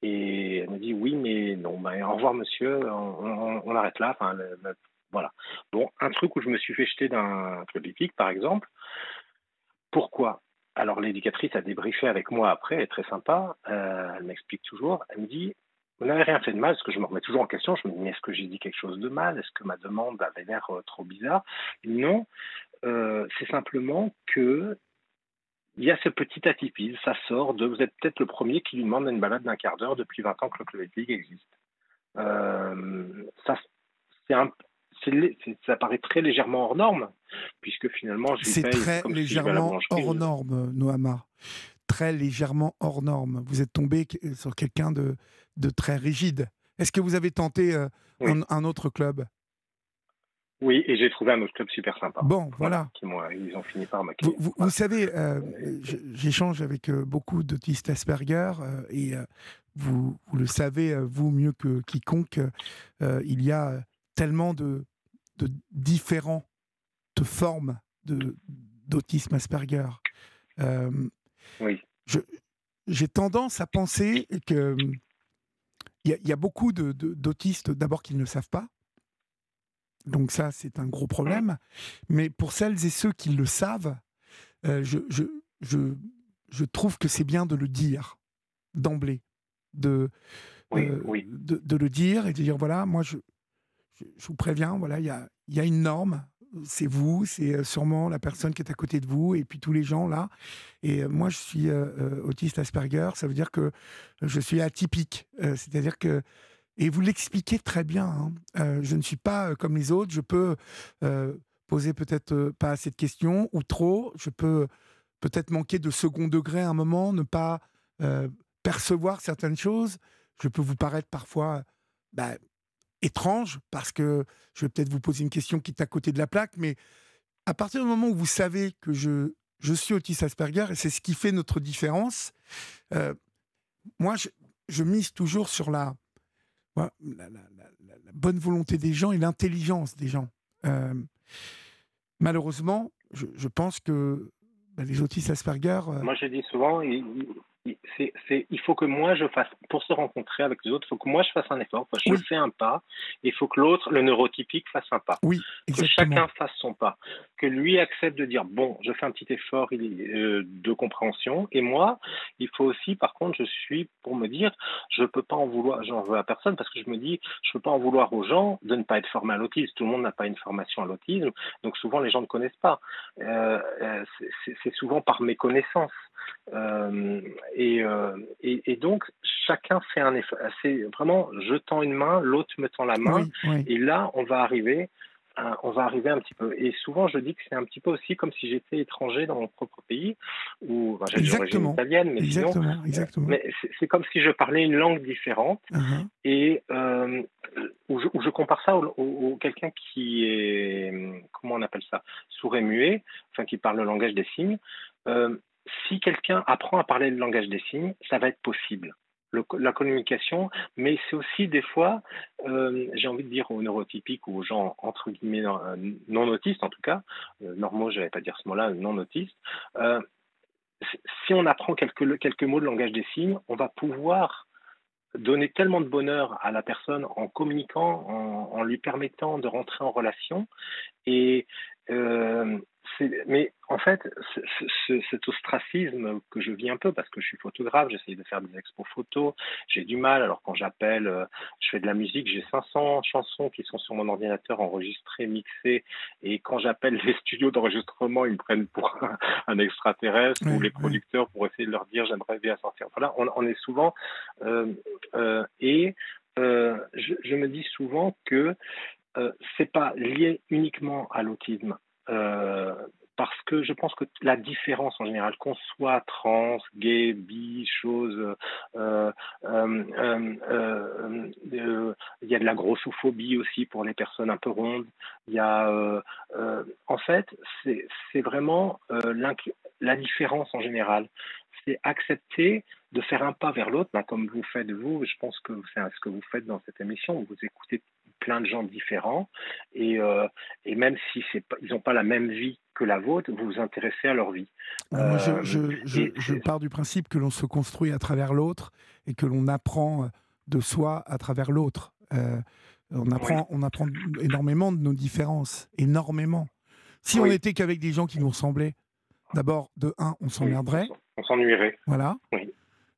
Et elle me dit oui mais non ben au revoir monsieur, on, arrête là. Enfin voilà. Bon un truc où je me suis fait jeter d'un club hippique par exemple. Pourquoi? Alors l'éducatrice a débriefé avec moi après, elle est très sympa, euh, elle m'explique toujours, elle me dit, vous n'avez rien fait de mal, parce que je me remets toujours en question, je me dis, est-ce que j'ai dit quelque chose de mal? Est-ce que ma demande avait l'air euh, trop bizarre? Non, euh, c'est simplement que il y a ce petit atypisme, ça sort de, vous êtes peut-être le premier qui lui demande une balade d'un quart d'heure depuis 20 ans que le Club League existe. ça, c'est un, ça paraît très légèrement hors norme, puisque finalement, je C'est très légèrement hors norme, Noama. Très légèrement hors norme. Vous êtes tombé sur quelqu'un de, de très rigide. Est-ce que vous avez tenté euh, un, autre club? Oui, et j'ai trouvé un autre club super sympa. Bon, voilà. Qui ils ont fini par m'accueillir. Vous, vous, savez, euh, j'échange avec euh, beaucoup d'autistes Asperger et vous, vous, le savez, vous mieux que quiconque, il y a tellement de, de différentes formes d'autisme Asperger. oui. J'ai tendance à penser que il y, a beaucoup d'autistes, d'abord, qui ne le savent pas. Donc ça, c'est un gros problème. Mais pour celles et ceux qui le savent, je, je, je, je, trouve que c'est bien de le dire d'emblée. De, oui, de, de, le dire et de dire, voilà, moi, je, je, vous préviens, voilà, il y a, une norme. C'est vous, c'est euh, sûrement la personne qui est à côté de vous, et puis tous les gens là. Et euh, moi, je suis euh, autiste Asperger, ça veut dire que je suis atypique. C'est-à-dire que et vous l'expliquez très bien. Hein. je ne suis pas comme les autres. Je peux poser peut-être pas assez de questions ou trop. Je peux peut-être manquer de second degré à un moment, ne pas percevoir certaines choses. Je peux vous paraître parfois bah, étrange parce que je vais peut-être vous poser une question qui est à côté de la plaque, mais à partir du moment où vous savez que je, je suis autiste Asperger, et c'est ce qui fait notre différence, euh, moi, je, mise toujours sur la, bonne volonté des gens et l'intelligence des gens. Euh, malheureusement, je, pense que bah, les autistes Asperger... Euh, moi, je dis souvent, c'est, il faut que moi je fasse, pour se rencontrer avec les autres, il faut que moi je fasse un effort, je fais un pas, il faut que l'autre, le neurotypique, fasse un pas. Oui, Que chacun fasse son pas. Que lui accepte de dire, bon, je fais un petit effort euh, de compréhension, et moi, il faut aussi, par contre, je suis pour me dire, je ne peux pas en vouloir, j'en veux à personne, parce que je me dis, je ne peux pas en vouloir aux gens de ne pas être formés à l'autisme. Tout le monde n'a pas une formation à l'autisme, donc souvent les gens ne connaissent pas. Euh, euh, c'est souvent par méconnaissance. Euh, euh, et, et, donc, chacun fait un effort. C'est vraiment, je tends une main, l'autre me tend la main. Et là, on va arriver on va arriver un petit peu. Et souvent, je dis que c'est un petit peu aussi comme si j'étais étranger dans mon propre pays, ou enfin, j'ai d'origine italienne, mais exactement, exactement. mais c'est comme si je parlais une langue différente, uh-huh. et euh, où, je, compare ça au, quelqu'un qui est, comment on appelle ça, sourd et muet, enfin qui parle le langage des signes si quelqu'un apprend à parler le langage des signes, ça va être possible. la communication, mais c'est aussi des fois, euh, j'ai envie de dire aux neurotypiques ou aux gens entre guillemets euh, non autistes en tout cas, euh, normaux, je n'allais pas dire ce mot-là, non autistes, si on apprend quelques, quelques mots de langage des signes, on va pouvoir donner tellement de bonheur à la personne en communiquant, en, en lui permettant de rentrer en relation. Et euh, mais en fait, cet ostracisme que je vis un peu, parce que je suis photographe, j'essaye de faire des expos photos, j'ai du mal. Alors quand j'appelle, euh, je fais de la musique, j'ai 500 chansons qui sont sur mon ordinateur enregistrées, mixées, et quand j'appelle les studios d'enregistrement, ils me prennent pour un, extraterrestre ou les producteurs pour essayer de leur dire j'aimerais bien sortir. Voilà, on, on est souvent euh, euh, et je, je, me dis souvent que euh, c'est pas lié uniquement à l'autisme. Euh, parce que je pense que la différence en général, qu'on soit trans, gay, bi, chose, euh, il y a de la grossophobie aussi pour les personnes un peu rondes. Il y a, en fait, c'est vraiment la différence en général. C'est accepter de faire un pas vers l'autre, bah, comme vous faites vous. Je pense que c'est ce que vous faites dans cette émission. Vous écoutez plein de gens différents et, euh, et même si c'est ils n'ont pas la même vie que la vôtre, vous vous intéressez à leur vie. Moi, je, euh, je, je, pars du principe que l'on se construit à travers l'autre et que l'on apprend de soi à travers l'autre. Euh, on, apprend, on apprend énormément de nos différences, énormément. Si on n'était qu'avec des gens qui nous ressemblaient, d'abord, de un, on s'emmerderait. on s'ennuierait. Voilà. Oui.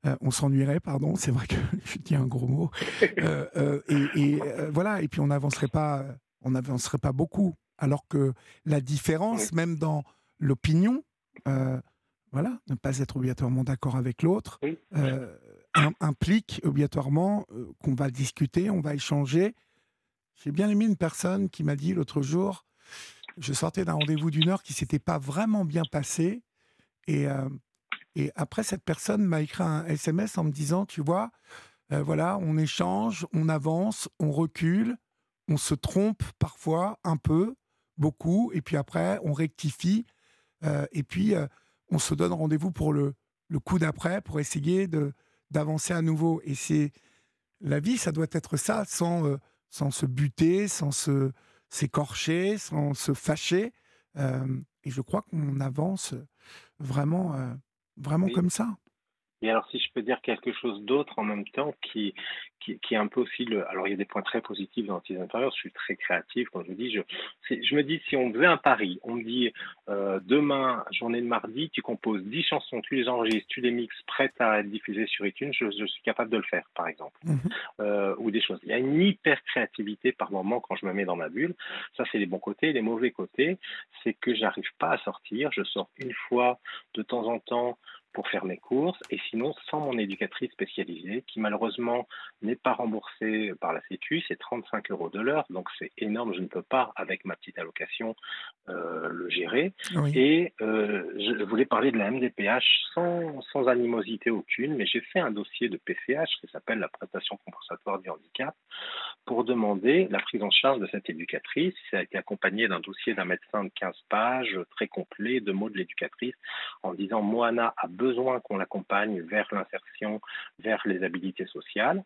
Euh, on s'ennuierait, pardon, c'est vrai que je dis un gros mot. Euh, euh, et, voilà, et puis on n'avancerait pas, on n'avancerait pas beaucoup. Alors que la différence, même dans l'opinion, voilà, ne pas être obligatoirement d'accord avec l'autre, implique obligatoirement qu'on va discuter, on va échanger. J'ai bien aimé une personne qui m'a dit l'autre jour, je sortais d'un rendez-vous d'une heure qui s'était pas vraiment bien passé, et et après, cette personne m'a écrit un SMS en me disant, tu vois, euh, voilà, on échange, on avance, on recule, on se trompe parfois un peu, beaucoup, et puis après, on rectifie, euh, et puis euh, on se donne rendez-vous pour le, le coup d'après, pour essayer de d'avancer à nouveau. Et c'est la vie, ça doit être ça, sans, sans se buter, sans se s'écorcher, sans se fâcher. et je crois qu'on avance vraiment, vraiment comme ça? Et alors, si je peux dire quelque chose d'autre en même temps, qui, qui, qui, est un peu aussi le. Alors, il y a des points très positifs dans l'autisme intérieur. Je suis très créatif, quand je vous dis. Je, je me dis, si on faisait un pari, on me dit euh, demain, journée de mardi, tu composes 10 chansons, tu les enregistres, tu les mixes, prêtes à être diffusées sur iTunes, je, je suis capable de le faire, par exemple. Mhm. euh, ou des choses. Il y a une hyper créativité par moment quand je me mets dans ma bulle. Ça, c'est les bons côtés. Les mauvais côtés, c'est que j'arrive pas à sortir. Je sors une fois de temps en temps pour faire mes courses et sinon sans mon éducatrice spécialisée qui malheureusement n'est pas remboursée par la Sécu, c'est 35 euros de l'heure, donc c'est énorme, je ne peux pas avec ma petite allocation euh, le gérer. Et euh, je voulais parler de la MDPH sans, sans animosité aucune, mais j'ai fait un dossier de PCH qui s'appelle la prestation compensatoire du handicap pour demander la prise en charge de cette éducatrice. Ça a été accompagné d'un dossier d'un médecin de 15 pages, très complet, de mots de l'éducatrice, en disant Moana a besoin qu'on l'accompagne vers l'insertion, vers les habilités sociales.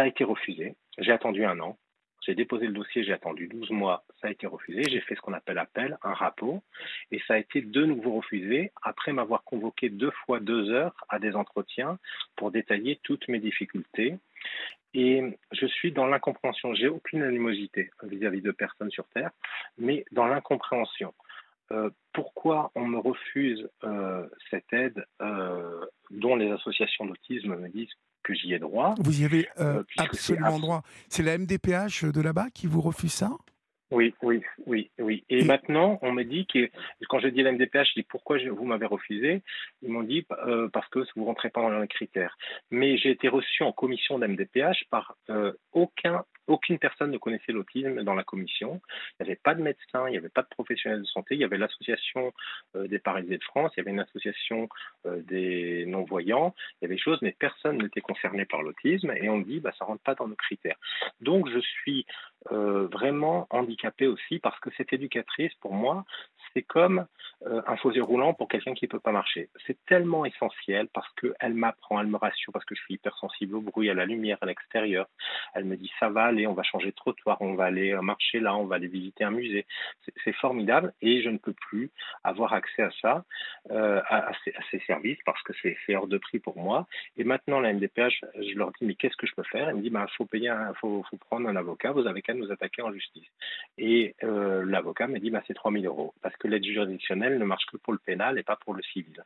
Ça a été refusé. J'ai attendu un an. J'ai déposé le dossier, j'ai attendu 12 mois, ça a été refusé. J'ai fait ce qu'on appelle appel, un rapport, et ça a été de nouveau refusé après m'avoir convoqué deux fois deux heures à des entretiens pour détailler toutes mes difficultés. Et je suis dans l'incompréhension. J'ai aucune animosité vis-à-vis de personnes sur Terre, mais dans l'incompréhension. Euh, pourquoi on me refuse euh, cette aide euh, dont les associations d'autisme me disent que j'y ai droit Vous y avez absolument droit. C'est la MDPH de là-bas qui vous refuse ça? Oui, oui, oui, oui. Et, maintenant, on me dit que quand j'ai dit l'MDPH, je dis pourquoi vous m'avez refusé? Ils m'ont dit euh, parce que vous ne rentrez pas dans les critères. Mais j'ai été reçu en commission d'MDPH par euh, aucun aucune personne ne connaissait l'autisme dans la commission. Il n'y avait pas de médecin, il n'y avait pas de professionnels de santé. Il y avait l'association euh, des paralysés de France, il y avait une association euh, des non-voyants. Il y avait des choses, mais personne n'était concerné par l'autisme. Et on dit, bah, ça ne rentre pas dans nos critères. Donc, je suis euh, vraiment handicapé aussi parce que cette éducatrice, pour moi, c'est comme euh, un fauteuil roulant pour quelqu'un qui ne peut pas marcher. C'est tellement essentiel parce qu'elle m'apprend, elle me rassure parce que je suis hypersensible au bruit, à la lumière, à l'extérieur. Elle me dit ça va aller, on va changer de trottoir, on va aller euh, marcher là, on va aller visiter un musée. C'est formidable et je ne peux plus avoir accès à ça, euh, à, ces, services parce que c'est hors de prix pour moi. Et maintenant, la MDPH, je leur dis mais qu'est-ce que je peux faire? Elle me dit il bah, faut, faut, prendre un avocat, vous avez qu'à nous attaquer en justice. Et l'avocat me dit bah, c'est 3000 euros parce que l'aide juridictionnelle ne marche que pour le pénal et pas pour le civil.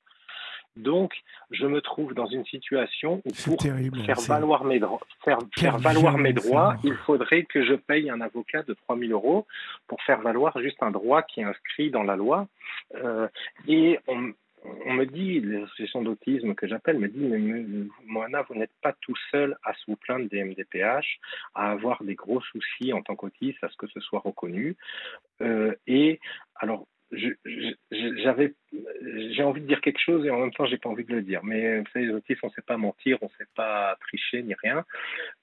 Donc, je me trouve dans une situation où pour faire valoir mes, droits, faire, valoir mes droits, il faudrait que je paye un avocat de 3 000 euros pour faire valoir juste un droit qui est inscrit dans la loi. Euh, et on, on me dit, les associations d'autisme que j'appelle me disent, mais Moana, vous n'êtes pas tout seul à vous plaindre des MDPH, à avoir des gros soucis en tant qu'autiste, à ce que ce soit reconnu. Euh, et alors, j'avais, j'ai envie de dire quelque chose et en même temps, j'ai pas envie de le dire. Mais vous savez, les autistes, on ne sait pas mentir, on ne sait pas tricher ni rien.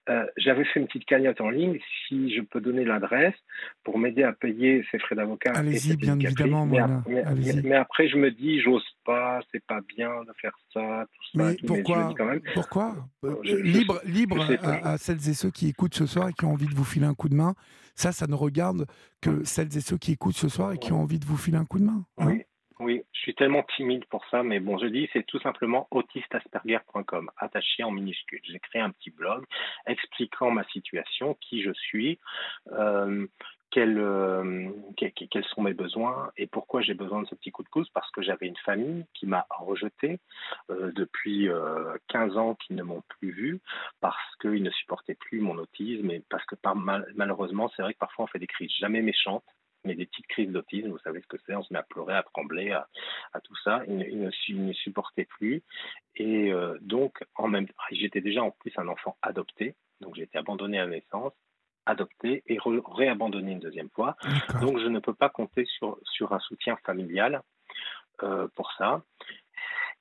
Euh, j'avais fait une petite cagnotte en ligne. Si je peux donner l'adresse pour m'aider à payer ces frais d'avocat. Allez-y, bien évidemment. Mais, mais, après, je me dis, j'ose pas, c'est pas bien de faire ça, tout ça. Mais pourquoi quand même, Pourquoi euh, Libre, libre à, à, celles et ceux qui écoutent ce soir et qui ont envie de vous filer un coup de main. Ça, ça ne regarde que celles et ceux qui écoutent ce soir et qui ont envie de vous filer un coup de main. Hein. oui. Oui, je suis tellement timide pour ça, mais bon, je dis, c'est tout simplement autistasperger.com, attaché en minuscule. J'ai créé un petit blog expliquant ma situation, qui je suis, euh, euh, quels, sont mes besoins et pourquoi j'ai besoin de ce petit coup de pouce Parce que j'avais une famille qui m'a rejeté euh, depuis 15 ans, qui ne m'ont plus vu, parce qu'ils ne supportaient plus mon autisme et parce que malheureusement, c'est vrai que parfois on fait des crises jamais méchantes mais des petites crises d'autisme, vous savez ce que c'est, on se met à pleurer, à trembler, à, tout ça. Il, ne, supportait plus. Et euh, donc, en même temps, j'étais déjà en plus un enfant adopté, donc j'ai été abandonné à la naissance, adopté et réabandonné une deuxième fois. Donc, je ne peux pas compter sur, sur un soutien familial euh, pour ça.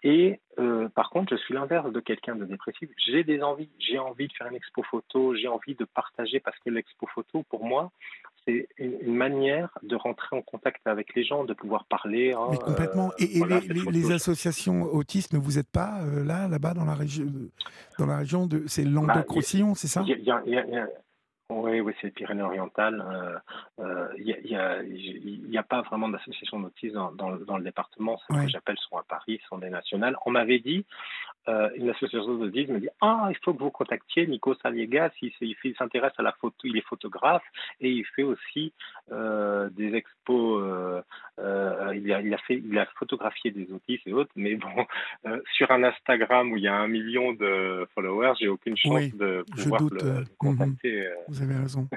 Et euh, par contre, je suis l'inverse de quelqu'un de dépressif. J'ai des envies, j'ai envie de faire une expo photo, j'ai envie de partager parce que l'expo photo, pour moi, c'est une, manière de rentrer en contact avec les gens, de pouvoir parler. Hein, Mais complètement. et, les, associations autistes, ne vous êtes pas euh, là, là-bas, dans la région, dans la région de, c'est Languedoc-Roussillon, c'est ça? Oui, oui, c'est les Pyrénées-Orientales. Il euh, n'y euh, a, a, pas vraiment d'association d'autisme dans, dans, dans, le département. Ce que j'appelle sont à Paris, sont des nationales. On m'avait dit, euh, une association d'autisme me dit Ah, il faut que vous contactiez Nico Saliegas, il, il s'intéresse à la photo, il est photographe et il fait aussi des expos. il, a, il, a fait, il a photographié des autistes et autres, mais bon, sur un Instagram où il y a un million de followers, j'ai aucune chance de pouvoir le, contacter. Mhm vous raison.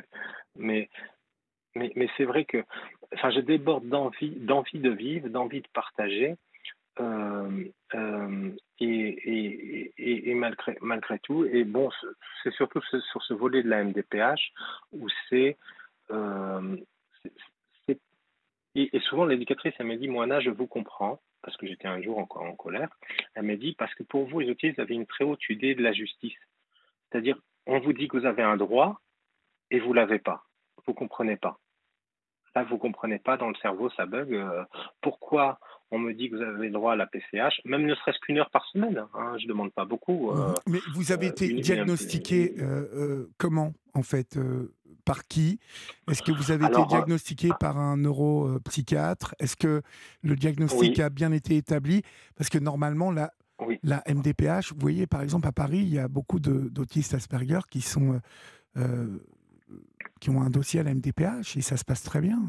mais mais, mais c'est vrai que enfin, je déborde d'envie, d'envie de vivre, d'envie de partager. Euh, euh, et, et, et, malgré, malgré tout, et bon, c'est surtout sur ce volet de la MDPH où c'est. Euh, et, souvent, l'éducatrice, elle m'a dit Moana, je vous comprends, parce que j'étais un jour encore en colère. Elle m'a dit Parce que pour vous, les autistes, vous avez une très haute idée de la justice. C'est-à-dire, on vous dit que vous avez un droit, et vous l'avez pas. Vous comprenez pas. Là, vous comprenez pas, dans le cerveau, ça bug. Euh, pourquoi on me dit que vous avez le droit à la PCH, même ne serait-ce qu'une heure par semaine, hein, je ne demande pas beaucoup. Euh, Mais vous avez été euh, diagnostiqué comment, en fait Par qui? Est-ce que vous avez été diagnostiqué par un neuropsychiatre? Est-ce que le diagnostic a bien été établi? Parce que normalement, la, la MDPH, vous voyez, par exemple, à Paris, il y a beaucoup d'autistes Asperger qui sont qui ont un dossier à la MDPH et ça se passe très bien.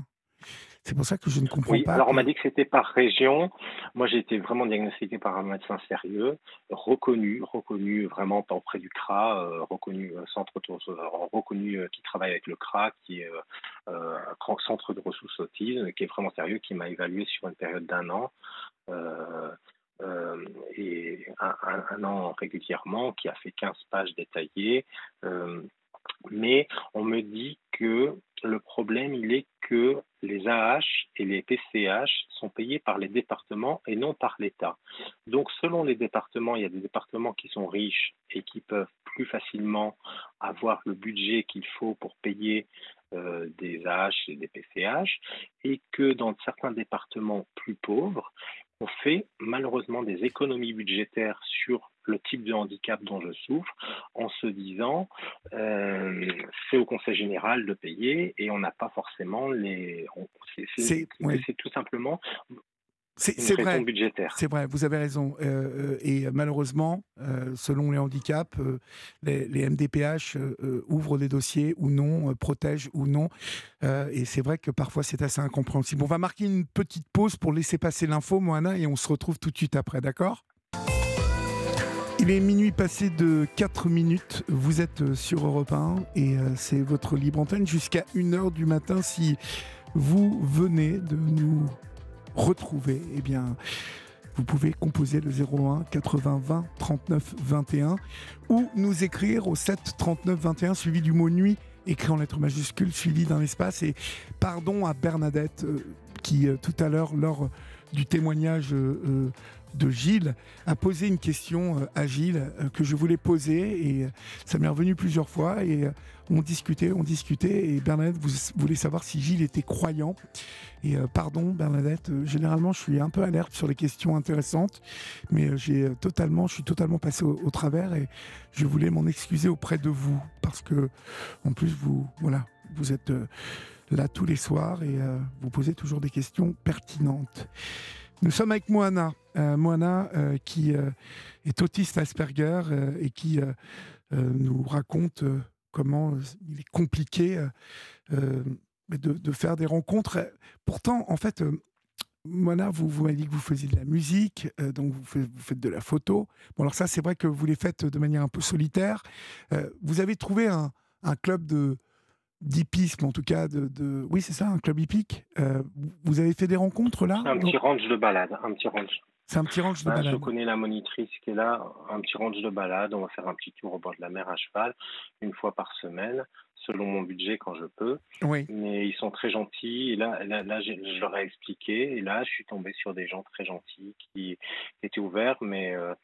C'est pour ça que je ne comprends pas. Alors, on m'a dit que c'était par région. Moi, j'ai été vraiment diagnostiqué par un médecin sérieux, reconnu, reconnu vraiment auprès du CRA, euh, reconnu euh, centre, euh, reconnu qui travaille avec le CRA, qui est un centre de ressources autisme, qui est vraiment sérieux, qui m'a évalué sur une période d'un an. et un, un, an régulièrement, qui a fait 15 pages détaillées, mais on me dit que le problème, il est que les AH et les PCH sont payés par les départements et non par l'État. Donc, selon les départements, il y a des départements qui sont riches et qui peuvent plus facilement avoir le budget qu'il faut pour payer euh, des AH et des PCH, et que dans certains départements plus pauvres, on fait malheureusement des économies budgétaires sur le type de handicap dont je souffre en se disant euh, c'est au Conseil général de payer et on n'a pas forcément les. C'est tout simplement c'est vrai, budgétaire. C'est vrai, vous avez raison. Euh, euh, et malheureusement, selon les handicaps, les, les, MDPH ouvrent des dossiers ou non, protègent ou non. et c'est vrai que parfois c'est assez incompréhensible. On va marquer une petite pause pour laisser passer l'info, Moana, et on se retrouve tout de suite après, d'accord? Il est minuit passé de 4 minutes. Vous êtes euh, sur Europe 1 et euh, c'est votre libre antenne jusqu'à 1h du matin. Si vous venez de nous retrouver, eh vous pouvez composer le 01 80 20 39 21 ou nous écrire au 7 39 21 suivi du mot nuit écrit en lettres majuscules suivi d'un espace. Et pardon à Bernadette euh, qui tout à l'heure, lors du témoignage de Gilles a posé une question euh, à Gilles euh, que je voulais poser et euh, ça m'est revenu plusieurs fois et on discutait, on discutait et Bernadette voulez savoir si Gilles était croyant et pardon Bernadette, généralement je suis un peu alerte sur les questions intéressantes mais j'ai totalement, je suis totalement passé au, travers et je voulais m'en excuser auprès de vous parce que en plus vous, voilà, vous êtes là tous les soirs et vous posez toujours des questions pertinentes. Nous sommes avec Moana, euh, Moana euh, qui euh, est autiste Asperger et qui nous raconte comment il est compliqué de, faire des rencontres. Pourtant, en fait, Moana, vous, vous m'avez dit que vous faisiez de la musique, donc vous faites, de la photo. Bon, alors ça, c'est vrai que vous les faites de manière un peu solitaire. vous avez trouvé un, un club de, d'hippisme, en tout cas, de, oui, c'est ça, un club hippique. Euh, vous avez fait des rencontres là Un petit ranch de balade, un petit ranch. C'est un petit ranch de balade. Je connais la monitrice qui est là, un petit ranch de balade. On va faire un petit tour au bord de la mer à cheval, une fois par semaine, selon mon budget quand je peux. Oui. Mais ils sont très gentils. Et là, là, je leur ai expliqué. Et là, je suis tombé sur des gens très gentils qui, étaient ouverts. Mais, euh,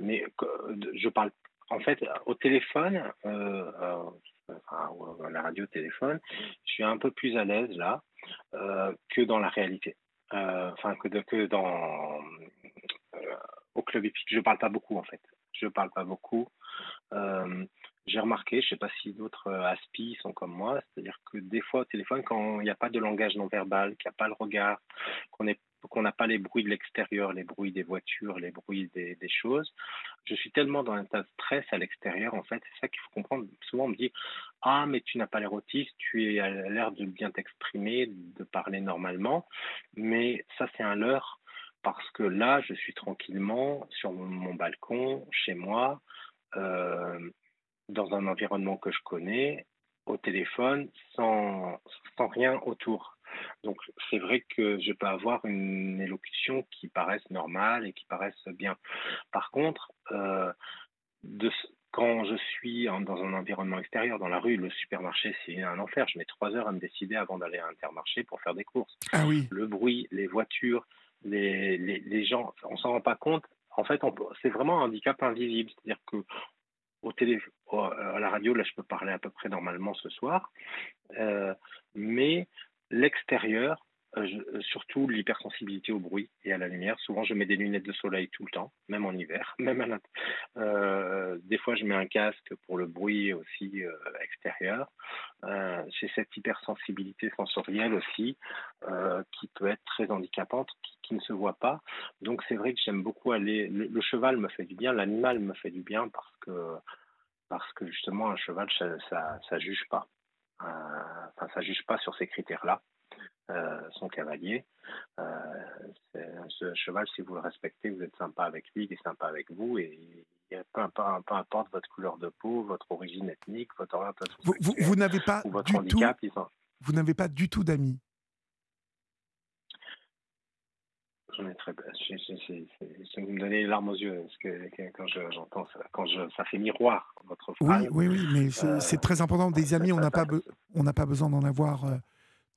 mais je parle en fait, au téléphone, euh, enfin, la radio, téléphone, je suis un peu plus à l'aise là euh, que dans la réalité. Euh, enfin, que, que dans au club épique. Je parle pas beaucoup en fait. Je parle pas beaucoup. j'ai remarqué, je ne sais pas si d'autres aspis sont comme moi, c'est-à-dire que des fois au téléphone, quand il n'y a pas de langage non verbal, qu'il n'y a pas le regard, qu'on est qu'on n'a pas les bruits de l'extérieur, les bruits des voitures, les bruits des, choses. Je suis tellement dans un tas de stress à l'extérieur, en fait, c'est ça qu'il faut comprendre. Souvent, on me dit Ah, mais tu n'as pas l'air autiste, tu as l'air de bien t'exprimer, de parler normalement. Mais ça, c'est un leurre, parce que là, je suis tranquillement sur mon balcon, chez moi, euh, dans un environnement que je connais, au téléphone, sans, sans rien autour. Donc c'est vrai que je peux avoir une élocution qui paraisse normale et qui paraisse bien. Par contre, euh, de, quand je suis dans un environnement extérieur, dans la rue, le supermarché, c'est un enfer. Je mets trois heures à me décider avant d'aller à Intermarché pour faire des courses. Ah oui. Le bruit, les voitures, les, les, les gens, on s'en rend pas compte. En fait, c'est vraiment un handicap invisible. C'est-à-dire que au télé, à la radio, là, je peux parler à peu près normalement ce soir, euh, mais l'extérieur, euh, euh, surtout l'hypersensibilité au bruit et à la lumière. Souvent, je mets des lunettes de soleil tout le temps, même en hiver, même à euh, des fois, je mets un casque pour le bruit aussi extérieur. J'ai cette hypersensibilité sensorielle aussi, qui peut être très handicapante, qui, ne se voit pas. Donc, c'est vrai que j'aime beaucoup aller. Le, cheval me fait du bien, l'animal me fait du bien parce que, parce que justement, un cheval, ça, ça, ça juge pas. Enfin, ça juge pas sur ces critères-là. Euh, son cavalier. Euh, ce cheval, si vous le respectez, vous êtes sympa avec lui, il est sympa avec vous, et peu, importe, peu importe votre couleur de peau, votre origine ethnique, votre orientation vous, vous, n'avez pas du handicap, tout, vous n'avez pas du tout d'amis. J'en ai très c'est me donner les larmes aux yeux parce que quand j'entends ça, quand je, ça fait miroir votre phrase. Oui, oui, oui, mais c'est euh, très important. Des amis, on n'a pas, on n'a pas besoin d'en avoir.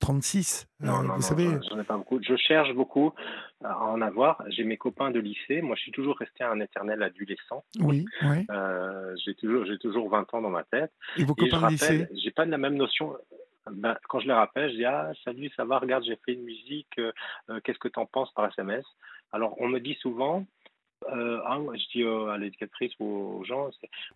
36. Euh, non, non, vous savez. J'en ai pas beaucoup. Je cherche beaucoup à en avoir. J'ai mes copains de lycée. Moi, je suis toujours resté un éternel adolescent. Oui, oui. Euh, j'ai toujours, j'ai toujours 20 ans dans ma tête. Et vos copains de lycée J'ai pas de la même notion. Ben, quand je les rappelle, je dis ah salut, ça va, regarde, j'ai fait une musique. Euh, qu'est-ce que tu en penses par SMS? Alors, on me dit souvent. ah, je dis à l'éducatrice ou aux gens,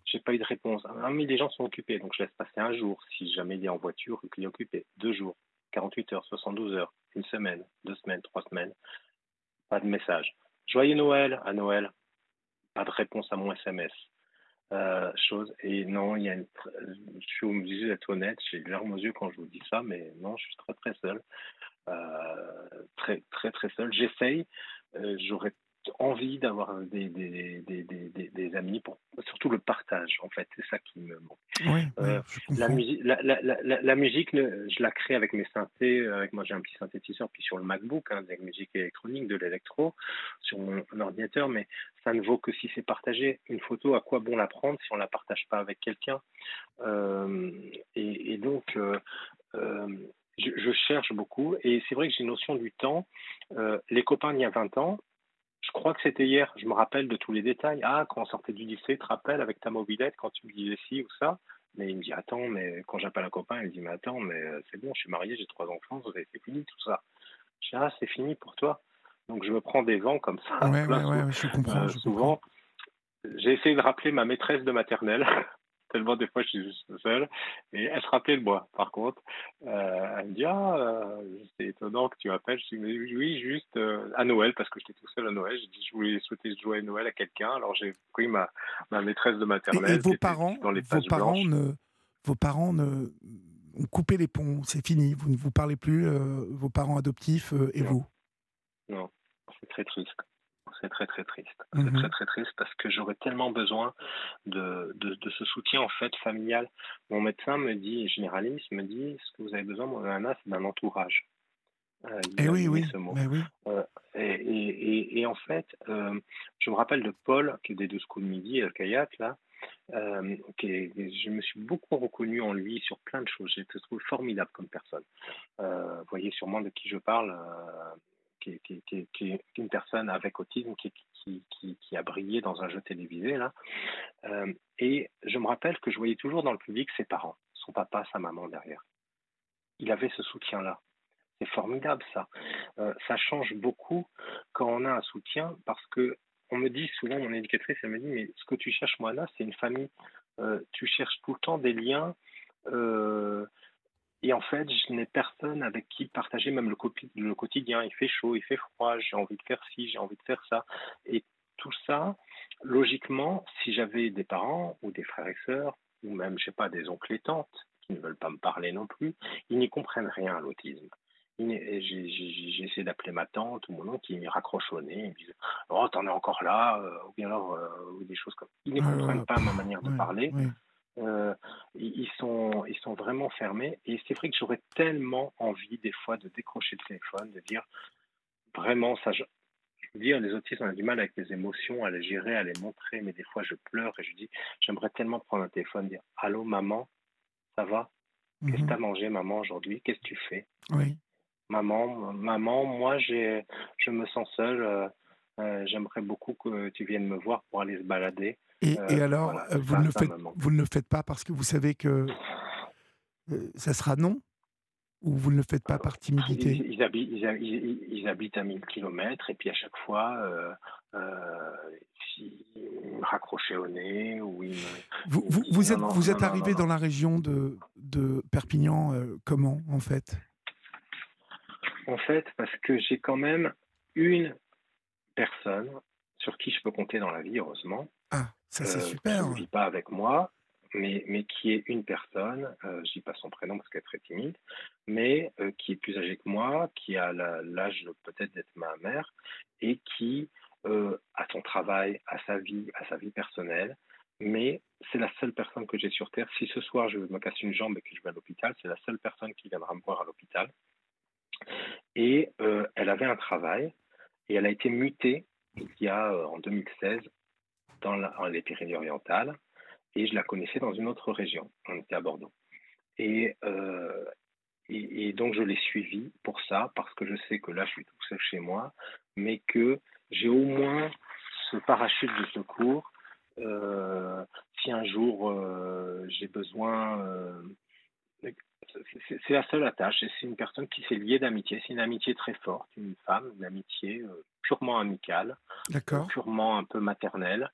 j'ai pas eu de réponse. Ah, mais les gens sont occupés, donc je laisse passer un jour. Si jamais il est en voiture qu'il est occupé, deux jours. 48 heures, 72 heures, une semaine, deux semaines, trois semaines, pas de message. Joyeux Noël à Noël, pas de réponse à mon SMS. Euh, chose et non, il y a une, je suis obligé d'être honnête, j'ai des larmes aux yeux quand je vous dis ça, mais non, je suis très très seul, euh, très très très seul. J'essaye, euh, j'aurais envie d'avoir des, des, des, des, amis, pour, surtout le partage, en fait, c'est ça qui me manque. Euh, la, musique, la, la, la, musique, je la crée avec mes synthés, avec moi j'ai un petit synthétiseur, puis sur le MacBook, hein, avec musique électronique, de l'électro, sur mon ordinateur, mais ça ne vaut que si c'est partagé. Une photo, à quoi bon la prendre si on ne la partage pas avec quelqu'un? Euh, et, donc, euh, je, je, cherche beaucoup, et c'est vrai que j'ai une notion du temps. les copains il y a 20 ans, je crois que c'était hier, je me rappelle de tous les détails. Ah, quand on sortait du lycée, tu te rappelles avec ta mobilette quand tu me disais ci ou ça? Mais il me dit Attends, mais quand j'appelle un copain, il me dit Mais attends, mais euh, c'est bon, je suis marié, j'ai trois enfants, c'est fini tout ça. Je dis Ah, c'est fini pour toi. Donc je me prends des vents comme ça. Ouais, ouais, ouais, je comprends. Euh, souvent, j'ai essayé de rappeler ma maîtresse de maternelle tellement des fois je suis juste seul. Et elle se rappelait de moi, par contre. Euh, elle me dit Ah, euh, c'est étonnant que tu m'appelles. Je dis Oui, juste euh, à Noël, parce que j'étais tout seul à Noël. J'ai dit Je voulais souhaiter jouer à Noël à quelqu'un. Alors j'ai pris ma, ma maîtresse de maternelle. Et, vos parents, vos parents, ne, vos parents ne, ont coupé les ponts, c'est fini. Vous ne vous parlez plus, vos parents adoptifs et vous? Non, c'est très triste c'est très très triste. C'est mhm. très très triste parce que j'aurais tellement besoin de, de, ce soutien en fait familial. Mon médecin me dit, généraliste, me dit, ce que vous avez besoin, mon nana, c'est d'un entourage. Euh, et eh oui, oui. Ce mot. oui. Euh, et, et, et, en fait, euh, je me rappelle de Paul, qui est des deux coups de midi, El Kayat, là, je me suis beaucoup reconnu en lui sur plein de choses. J'ai trouvé formidable comme personne. vous voyez sûrement de qui je parle qui, est une personne avec autisme qui, a brillé dans un jeu télévisé. Là. Euh, et je me rappelle que je voyais toujours dans le public ses parents, son papa, sa maman derrière. Il avait ce soutien-là. C'est formidable ça. Euh, ça change beaucoup quand on a un soutien parce que on me dit souvent, mon éducatrice, elle me dit, mais ce que tu cherches, moi, là, c'est une famille tu cherches tout le temps des liens. Et en fait, je n'ai personne avec qui partager même le, le quotidien. Il fait chaud, il fait froid, j'ai envie de faire ci, j'ai envie de faire ça. Et tout ça, logiquement, si j'avais des parents ou des frères et sœurs, ou même, je sais pas, des oncles et tantes qui ne veulent pas me parler non plus, ils n'y comprennent rien à l'autisme. J'ai essayé d'appeler ma tante ou mon oncle qui me raccroche au nez, ils me disent Oh, t'en es encore là, euh, ou bien alors euh, ou des choses comme ça. Ils ne comprennent pas ma manière de parler. Euh, ils, sont, ils sont vraiment fermés. Et c'est vrai que j'aurais tellement envie, des fois, de décrocher le téléphone, de dire vraiment, ça, je, veux dire, les autistes, ont du mal avec les émotions, à les gérer, à les montrer, mais des fois, je pleure et je dis J'aimerais tellement prendre un téléphone, dire Allô, maman, ça va? Qu'est-ce que mmh tu as mangé, maman, aujourd'hui? Qu'est-ce que tu fais? Oui maman, maman, moi j'ai, je me sens seule. Euh, euh, j'aimerais beaucoup que tu viennes me voir pour aller se balader. Et, euh, alors, vous, ne faites, vous ne le faites pas parce que vous savez que ça sera non? Ou vous ne le faites pas par timidité? ils, habitent, ils, habitent, à 1000 km et puis à chaque fois, euh, ils me raccrochaient au nez. Ou ils vous, vous, vous, êtes, vous êtes arrivé dans la région de, de Perpignan comment en fait? En fait, parce que j'ai quand même une personne sur qui je peux compter dans la vie, heureusement. Ah, ça c'est euh, super. Qui ne vit pas avec moi, mais, mais qui est une personne, euh, je dis pas son prénom parce qu'elle est très timide, mais euh, qui est plus âgée que moi, qui a l'âge peut-être d'être ma mère, et qui a son travail, a sa vie, a sa vie personnelle, mais c'est la seule personne que j'ai sur Terre. Si ce soir je me casse une jambe et que je vais à l'hôpital, c'est la seule personne qui viendra me voir à l'hôpital. Et euh, elle avait un travail et elle a été mutée il y a euh, en 2016 dans, les Pyrénées-Orientales et je la connaissais dans une autre région. On était à Bordeaux. Et, euh, et, donc je l'ai suivie pour ça parce que je sais que là je suis tout seul chez moi, mais que j'ai au moins ce parachute de secours. si un jour j'ai besoin c'est la seule attache. C'est une personne qui s'est liée d'amitié. C'est une amitié très forte, une femme, une amitié euh, purement amicale, purement un peu maternelle,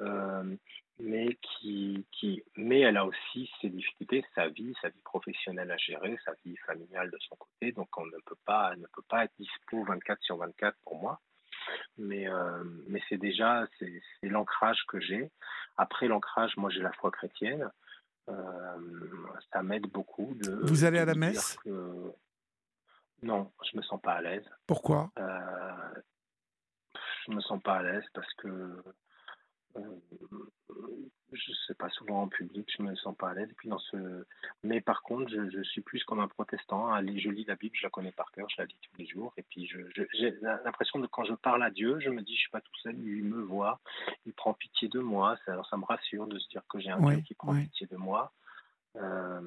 euh, mais qui, qui, mais elle a aussi ses difficultés, sa vie, sa vie professionnelle à gérer, sa vie familiale de son côté. Donc on ne peut pas, ne peut pas être dispo 24 sur 24 pour moi. Mais, euh, mais c'est déjà c'est l'ancrage que j'ai. Après l'ancrage, moi j'ai la foi chrétienne. Euh, ça m'aide beaucoup. De, Vous allez à la messe? Non, je me sens pas à l'aise. Pourquoi? Je me sens pas à l'aise parce que je sais pas souvent en public, je me sens pas à l'aise. puis dans ce, mais par contre, je, suis plus comme un protestant. Je lis la Bible, je la connais par cœur, je la lis tous les jours. Et puis j'ai l'impression de quand je parle à Dieu, je me dis, je suis pas tout seul. Il me voit, il prend pitié de moi. Alors ça me rassure de se dire que j'ai un Dieu qui prend pitié de moi. Euh,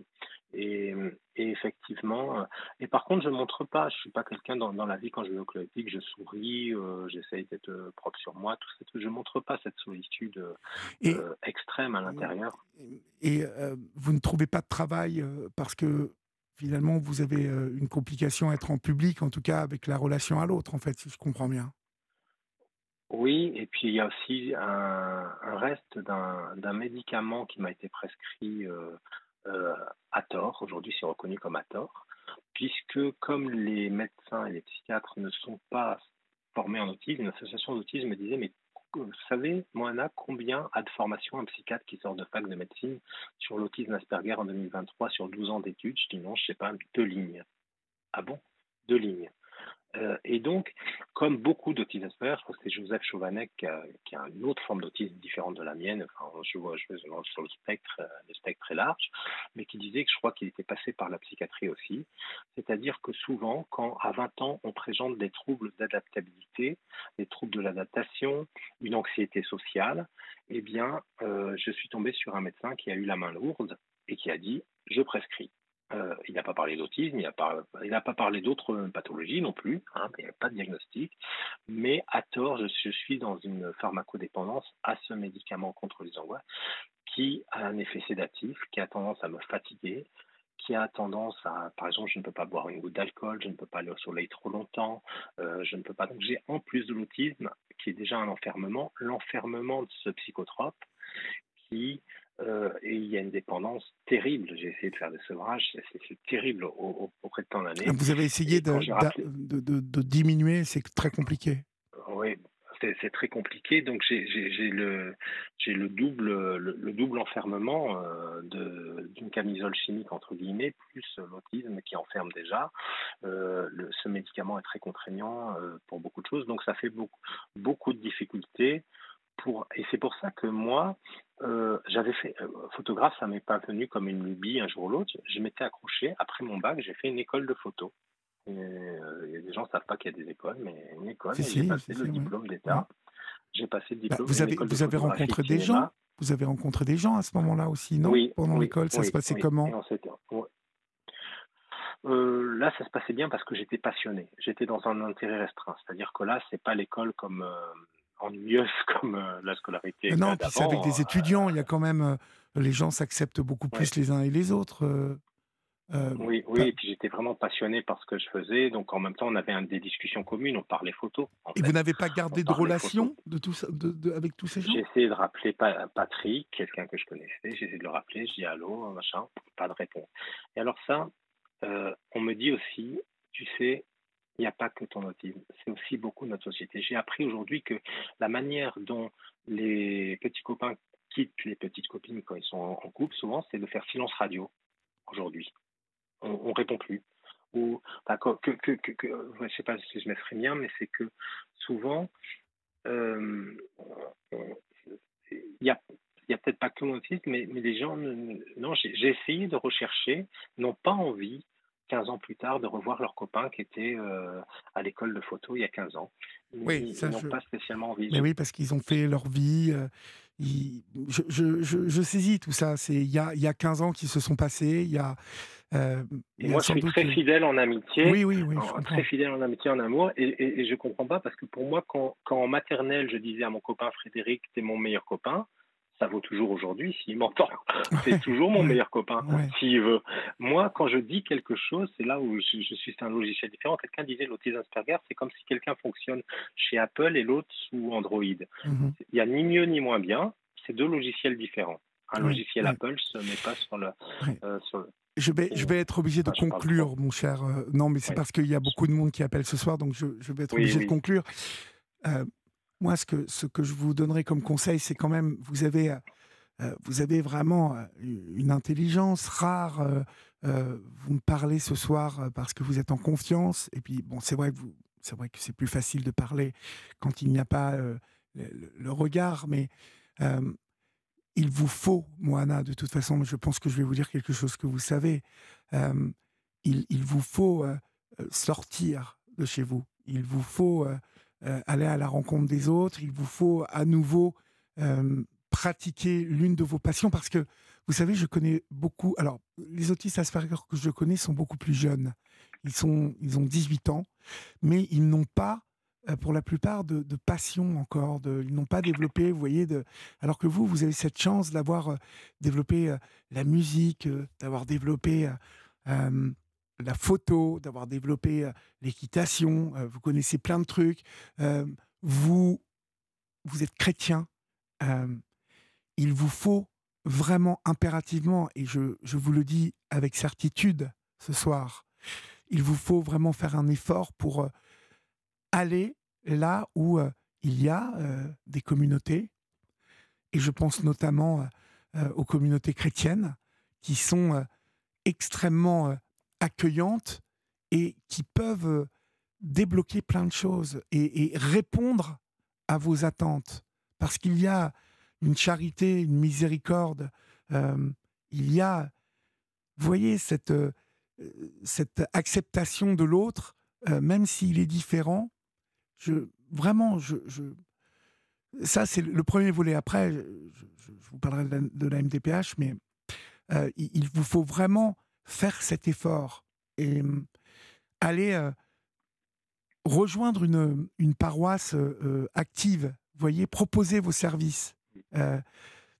et, effectivement, euh, et par contre, je ne montre pas, je ne suis pas quelqu'un dans, la vie, quand je vais au club je souris, euh, j'essaye d'être propre sur moi, tout ça, je ne montre pas cette solitude extrême à l'intérieur. Et vous ne trouvez pas de travail parce que finalement, vous avez une complication à être en public, en tout cas avec la relation à l'autre, en fait, si je comprends bien. Oui, et puis il y a aussi un, reste d'un médicament qui m'a été prescrit euh, à tort, aujourd'hui c'est reconnu comme à tort, puisque comme les médecins et les psychiatres ne sont pas formés en autisme, une association d'autisme me disait, mais vous savez, Moana, combien a de formation un psychiatre qui sort de fac de médecine sur l'autisme Asperger en 2023 sur 12 ans d'études? Je dis non, je sais pas, deux lignes. Ah bon? Deux lignes. Euh, et donc, comme beaucoup d'autistes c'est Joseph Chauvanet qui a, une autre forme d'autisme différente de la mienne, enfin, je vois, sur le spectre, euh, le spectre très large, mais qui disait que je crois qu'il était passé par la psychiatrie aussi. C'est-à-dire que souvent, quand à 20 ans, on présente des troubles d'adaptabilité, des troubles de l'adaptation, une anxiété sociale, eh bien, euh, je suis tombé sur un médecin qui a eu la main lourde et qui a dit, je prescris. Euh, il n'a pas parlé d'autisme, il n'a pas, parlé d'autres pathologies non plus, hein, il n'y a pas de diagnostic, mais à tort, je, suis dans une pharmacodépendance à ce médicament contre les angoisses qui a un effet sédatif, qui a tendance à me fatiguer, qui a tendance à, par exemple, je ne peux pas boire une goutte d'alcool, je ne peux pas aller au soleil trop longtemps, euh, je ne peux pas. Donc j'ai en plus de l'autisme, qui est déjà un enfermement, l'enfermement de ce psychotrope qui et il y a une dépendance terrible. J'ai essayé de faire des sevrages, c'est terrible au, auprès de tant d'années. Vous avez essayé de, de, de, diminuer, c'est très compliqué. Oui, c'est très compliqué. Donc j'ai le, le, double, le, double enfermement euh, d'une camisole chimique, entre guillemets, plus l'autisme qui enferme déjà. Euh, le, ce médicament est très contraignant euh, pour beaucoup de choses. Donc ça fait beaucoup, beaucoup de difficultés. Pour, et c'est pour ça que moi, j'avais fait photographe, ça m'est pas venu comme une lubie un jour ou l'autre. Je m'étais accroché après mon bac, j'ai fait une école de photo. Euh, les gens ne savent pas qu'il y a des écoles, mais une école, j'ai passé le diplôme d'État. J'ai passé le diplôme. vous avez, vous avez rencontré des gens Vous avez rencontré des gens à ce moment-là aussi, non Oui. Pendant l'école, ça se passait comment euh, là, ça se passait bien parce que j'étais passionné. J'étais dans un intérêt restreint. C'est-à-dire que là, c'est pas l'école comme euh, ennuyeuse comme la scolarité. non, puis c'est avec des étudiants. Il y a quand même les gens s'acceptent beaucoup plus les uns et les autres. Euh, oui, oui, et puis j'étais vraiment passionné par ce que je faisais. Donc en même temps, on avait des discussions communes, on parlait photos. Et vous n'avez pas gardé de relation de tout de, avec tous ces gens? J'ai essayé de rappeler Patrick, quelqu'un que je connaissais. J'ai essayé de le rappeler. Je dis allô, machin, pas de réponse. Et alors ça, euh, on me dit aussi, tu sais, il n'y a pas que ton autisme, c'est aussi beaucoup notre société. J'ai appris aujourd'hui que la manière dont les petits copains quittent les petites copines quand ils sont en couple, souvent, c'est de faire silence radio aujourd'hui on, ne répond plus. Ou, que, je sais pas si je m'exprime bien, mais c'est que souvent, euh, il y a n'y a peut-être pas que mon autisme, mais, mais les gens, non, j'ai essayé de rechercher, n'ont pas envie 15 ans plus tard, de revoir leurs copains qui étaient euh, à l'école de photo il y a 15 ans. oui, ils n'ont pas spécialement envie. Mais oui, parce qu'ils ont fait leur vie. Euh, je, je, je, saisis tout ça. C'est il y a, y a 15 ans qui se sont passés. Il y a, euh, et moi, je suis très fidèle en amitié. Oui, oui, oui. très fidèle en amitié, en amour. Et, et, je comprends pas parce que pour moi, quand, quand en maternelle, je disais à mon copain Frédéric, t'es mon meilleur copain, ça vaut toujours aujourd'hui s'il m'entend. C'est toujours mon meilleur copain s'il veut. Moi, quand je dis quelque chose, c'est là où je, suis un logiciel différent. Quelqu'un disait l'autisme Asperger, c'est comme si quelqu'un fonctionne chez Apple et l'autre sous Android. Mhm. Il n'y a ni mieux ni moins bien. C'est deux logiciels différents. Un logiciel Apple se met pas sur le, euh, je vais, je vais être obligé de conclure, mon cher. Euh, non, mais c'est parce qu'il y a beaucoup de monde qui appelle ce soir, donc je, je vais être obligé de conclure. Euh, moi, ce que, je vous donnerai comme conseil, c'est quand même, vous avez, euh, vous avez vraiment euh, une intelligence rare. Euh, vous me parlez ce soir parce que vous êtes en confiance. Et puis, bon, c'est vrai que c'est plus facile de parler quand il n'y a pas le, regard, mais il vous faut, Moana, de toute façon, je pense que je vais vous dire quelque chose que vous savez. il, vous faut sortir de chez vous. Il vous faut euh, aller à la rencontre des autres, il vous faut à nouveau euh, pratiquer l'une de vos passions parce que vous savez, je connais beaucoup. Alors, les autistes Asperger que je connais sont beaucoup plus jeunes. Ils, sont, ils ont 18 ans, mais ils n'ont pas, euh, pour la plupart, de, passion encore. De, ils n'ont pas développé, vous voyez, de, alors que vous, vous avez cette chance d'avoir développé la musique, d'avoir développé la photo, d'avoir développé euh, l'équitation, euh, vous connaissez plein de trucs, euh, vous, vous êtes chrétien, il vous faut vraiment impérativement, et je, je, vous le dis avec certitude ce soir, il vous faut vraiment faire un effort pour aller là où il y a des communautés, et je pense notamment aux communautés chrétiennes qui sont extrêmement accueillantes et qui peuvent euh, débloquer plein de choses et, répondre à vos attentes. Parce qu'il y a une charité, une miséricorde, euh, il y a, vous voyez, cette, euh, cette acceptation de l'autre, même s'il est différent. Je, vraiment, je, ça c'est le premier volet. Après, je, vous parlerai de la, MDPH, mais il, vous faut vraiment faire cet effort et mmh, aller euh, rejoindre une, paroisse euh, euh, active, voyez, proposer vos services.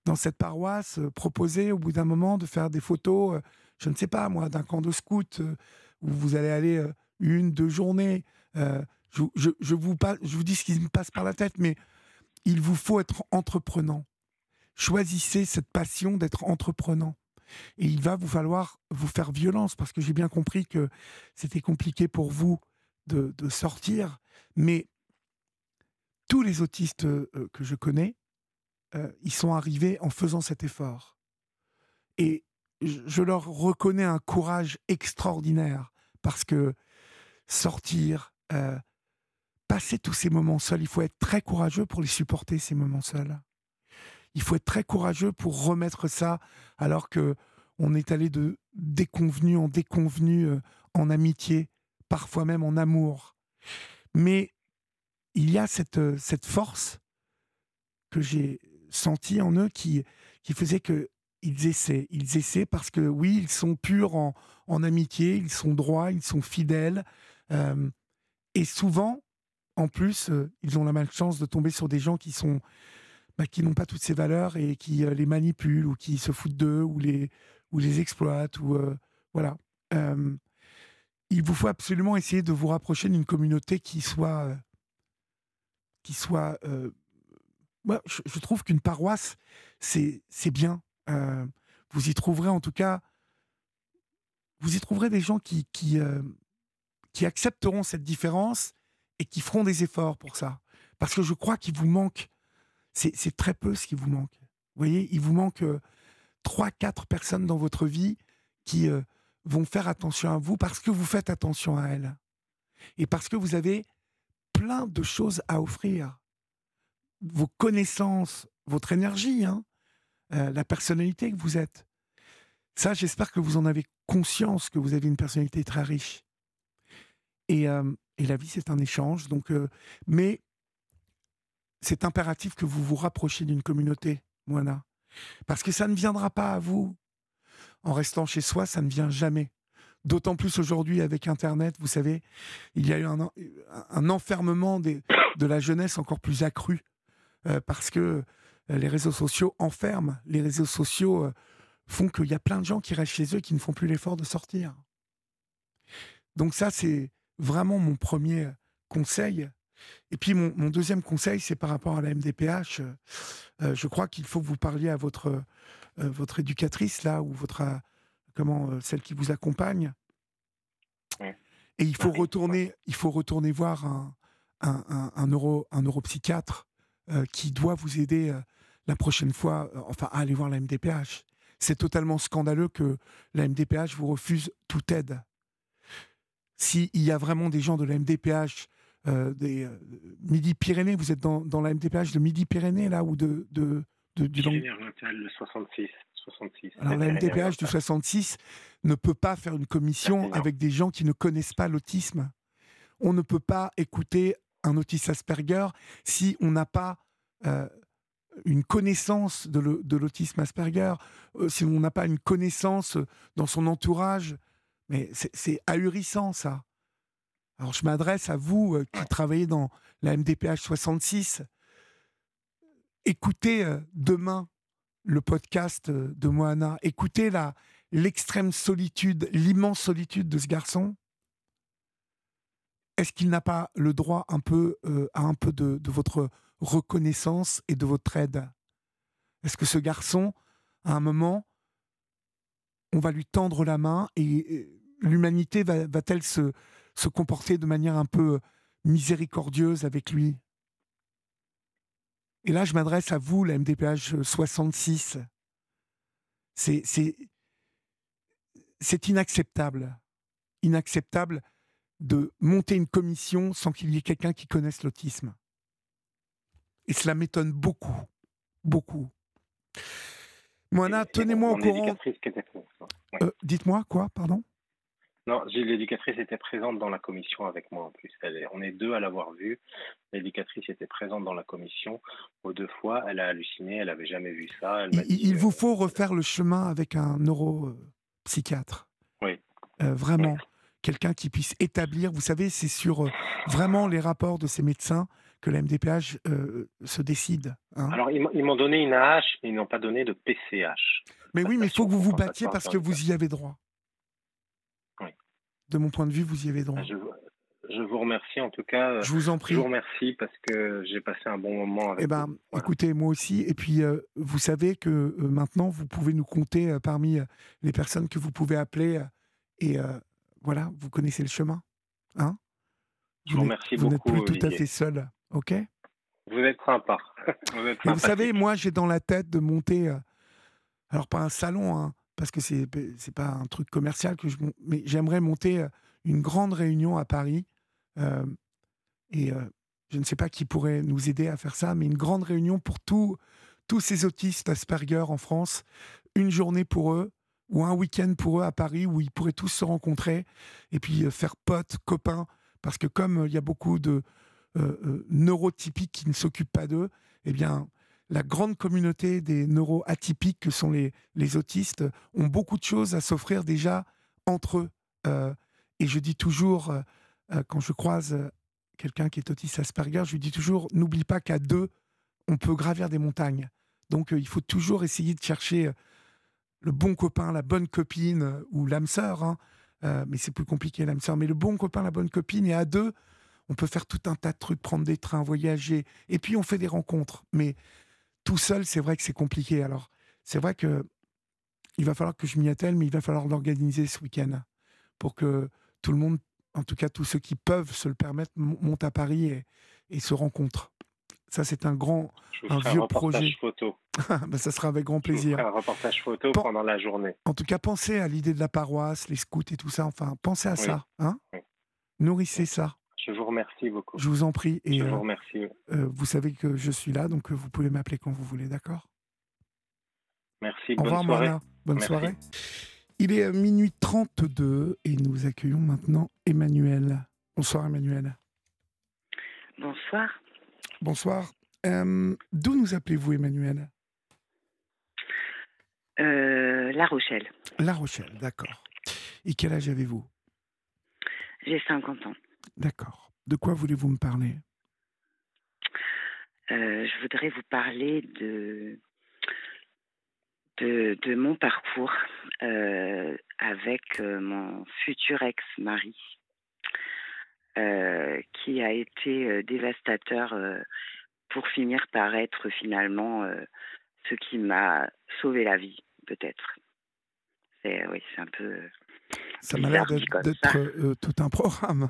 dans cette paroisse, proposer au bout d'un moment de faire des photos, je ne sais pas moi, d'un camp de scout où vous allez aller une, deux journées. Je, vous, je vous dis ce qui me passe par la tête, mais il vous faut être entreprenant. choisissez cette passion d'être entreprenant. Et il va vous falloir vous faire violence parce que j'ai bien compris que c'était compliqué pour vous de, sortir. Mais tous les autistes euh, que je connais, euh, ils sont arrivés en faisant cet effort. Et je leur reconnais un courage extraordinaire parce que sortir, euh, passer tous ces moments seuls, il faut être très courageux pour les supporter, ces moments seuls. Il faut être très courageux pour remettre ça alors que on est allé de déconvenu en déconvenu, euh, en amitié, parfois même en amour. Mais il y a cette, euh, cette force que j'ai sentie en eux qui, qui faisait que ils essaient. Ils essaient parce que oui, ils sont purs en, amitié, ils sont droits, ils sont fidèles. Euh, et souvent, en plus, ils ont la malchance de tomber sur des gens qui sont bah, qui n'ont pas toutes ces valeurs et qui euh, les manipulent ou qui se foutent d'eux ou les ou les exploitent ou voilà. il vous faut absolument essayer de vous rapprocher d'une communauté qui soit qui soit. Moi, je, trouve qu'une paroisse, c'est bien. vous y trouverez en tout cas vous y trouverez des gens qui, qui, euh, qui accepteront cette différence et qui feront des efforts pour ça. Parce que je crois qu'il vous manque, c'est très peu ce qui vous manque. Vous voyez, il vous manque euh, trois, quatre personnes dans votre vie qui euh, vont faire attention à vous parce que vous faites attention à elles. Et parce que vous avez plein de choses à offrir. Vos connaissances, votre énergie, hein, la personnalité que vous êtes. Ça, j'espère que vous en avez conscience, que vous avez une personnalité très riche. Et, euh, la vie, c'est un échange. Euh, mais c'est impératif que vous vous rapprochiez d'une communauté, Moana. Parce que ça ne viendra pas à vous. En restant chez soi, ça ne vient jamais. D'autant plus aujourd'hui avec Internet, vous savez, il y a eu un, enfermement de la jeunesse encore plus accru. Euh, parce que les réseaux sociaux enferment. Les réseaux sociaux font qu'il y a plein de gens qui restent chez eux qui ne font plus l'effort de sortir. Donc ça, c'est vraiment mon premier conseil. Et puis mon, deuxième conseil, c'est par rapport à la MDPH. Euh, je crois qu'il faut que vous parliez à votre, euh, votre éducatrice, là, ou votre, euh, comment, celle qui vous accompagne. Et il faut, retourner, il faut retourner voir un, un, un, neuro, un neuropsychiatre qui doit vous aider la prochaine fois, enfin, à aller voir la MDPH c'est totalement scandaleux que la MDPH vous refuse toute aide. S'il y a vraiment des gens de la MDPH euh, des euh, Midi-Pyrénées, vous êtes dans, dans, la MDPH de Midi-Pyrénées, là, ou de, de, de du le 66. 66. Alors la MDPH du 66 ne peut pas faire une commission avec des gens qui ne connaissent pas l'autisme. On ne peut pas écouter un autiste Asperger si on n'a pas euh, une connaissance de l'autisme Asperger, euh, si on n'a pas une connaissance dans son entourage, mais c'est ahurissant ça. Alors je m'adresse à vous euh, qui travaillez dans la MDPH 66. Écoutez demain le podcast de Moana. Écoutez l'extrême solitude, l'immense solitude de ce garçon. Est-ce qu'il n'a pas le droit un peu à un peu de votre reconnaissance et de votre aide? Est-ce que ce garçon, à un moment, on va lui tendre la main et l'humanité va-t-elle se, se comporter de manière un peu miséricordieuse avec lui Et là, je m'adresse à vous, la MDPH 66. C'est inacceptable. Inacceptable de monter une commission sans qu'il y ait quelqu'un qui connaisse l'autisme. Et cela m'étonne beaucoup. Beaucoup. Moana, tenez-moi au courant. Euh, dites-moi quoi, pardon? Non, l'éducatrice était présente dans la commission avec moi en plus. on est deux à l'avoir vue. L'éducatrice était présente dans la commission aux deux fois. Elle a halluciné, elle n'avait jamais vu ça. il, vous faut refaire le chemin avec un neuropsychiatre. Oui. Euh, vraiment. Quelqu'un qui puisse établir, vous savez, c'est sur euh, vraiment les rapports de ces médecins que la MDPH euh, se décide. Hein. Alors, ils m'ont donné une AH, mais ils n'ont pas donné de PCH. Mais oui, mais il faut que vous vous battiez parce que vous y avez droit. De mon point de vue, vous y avez droit. je vous remercie en tout cas. Je vous en prie. Je vous remercie parce que j'ai passé un bon moment avec eh ben, Écoutez, moi aussi. Et puis, vous savez que maintenant, vous pouvez nous compter parmi les personnes que vous pouvez appeler. et voilà, vous connaissez le chemin. Hein? Je vous remercie beaucoup. Vous n'êtes plus tout à fait seul. OK? Vous êtes sympa. vous, vous savez, moi, j'ai dans la tête de monter. alors, pas un salon, hein, parce que c'est n'est pas un truc commercial que je mais j'aimerais monter une grande réunion à Paris et je ne sais pas qui pourrait nous aider à faire ça mais une grande réunion pour tous tous ces autistes Asperger en France une journée pour eux ou un week-end pour eux à Paris où ils pourraient tous se rencontrer et puis faire potes copains parce que comme il y a beaucoup de neurotypiques qui ne s'occupent pas d'eux eh bien la grande communauté des neuroatypiques que sont les, les autistes ont beaucoup de choses à s'offrir déjà entre eux. Euh, et je dis toujours, euh, euh, quand je croise quelqu'un qui est autiste Asperger, je lui dis toujours, n'oublie pas qu'à deux, on peut gravir des montagnes. Donc il faut toujours essayer de chercher le bon copain, la bonne copine ou l'âme sœur. Hein. mais c'est plus compliqué l'âme sœur. Mais le bon copain, la bonne copine, et à deux, on peut faire tout un tas de trucs, prendre des trains, voyager. Et puis on fait des rencontres. Mais tout seul, c'est vrai que c'est compliqué. Alors, c'est vrai que il va falloir que je m'y attelle, mais il va falloir l'organiser ce week-end pour que tout le monde, en tout cas tous ceux qui peuvent se le permettre, montent à Paris et, se rencontrent. Ça, c'est un grand, un vieux un projet. Photo. ben, ça sera avec grand plaisir. un reportage photo pendant la journée. En tout cas, pensez à l'idée de la paroisse, les scouts et tout ça. Enfin, pensez à ça. Hein Nourrissez ça. Je vous remercie beaucoup. Je vous en prie. Et, je vous euh, remercie. Euh, vous savez que je suis là, donc euh, vous pouvez m'appeler quand vous voulez, d'accord? Merci. Au revoir, bonne soirée. Bonne soirée. Il est minuit 32 et nous accueillons maintenant Emmanuel. Bonsoir Emmanuel. Bonsoir. Bonsoir. D'où nous appelez-vous Emmanuel? La Rochelle. La Rochelle, d'accord. Et quel âge avez-vous? J'ai 50 ans. D'accord. De quoi voulez-vous me parler? Euh, Je voudrais vous parler de, de, mon parcours euh, avec euh, mon futur ex-mari, qui a été dévastateur pour finir par être finalement ce qui m'a sauvé la vie, peut-être. C'est oui, c'est un peu ça m'a l'air d'être euh, tout un programme.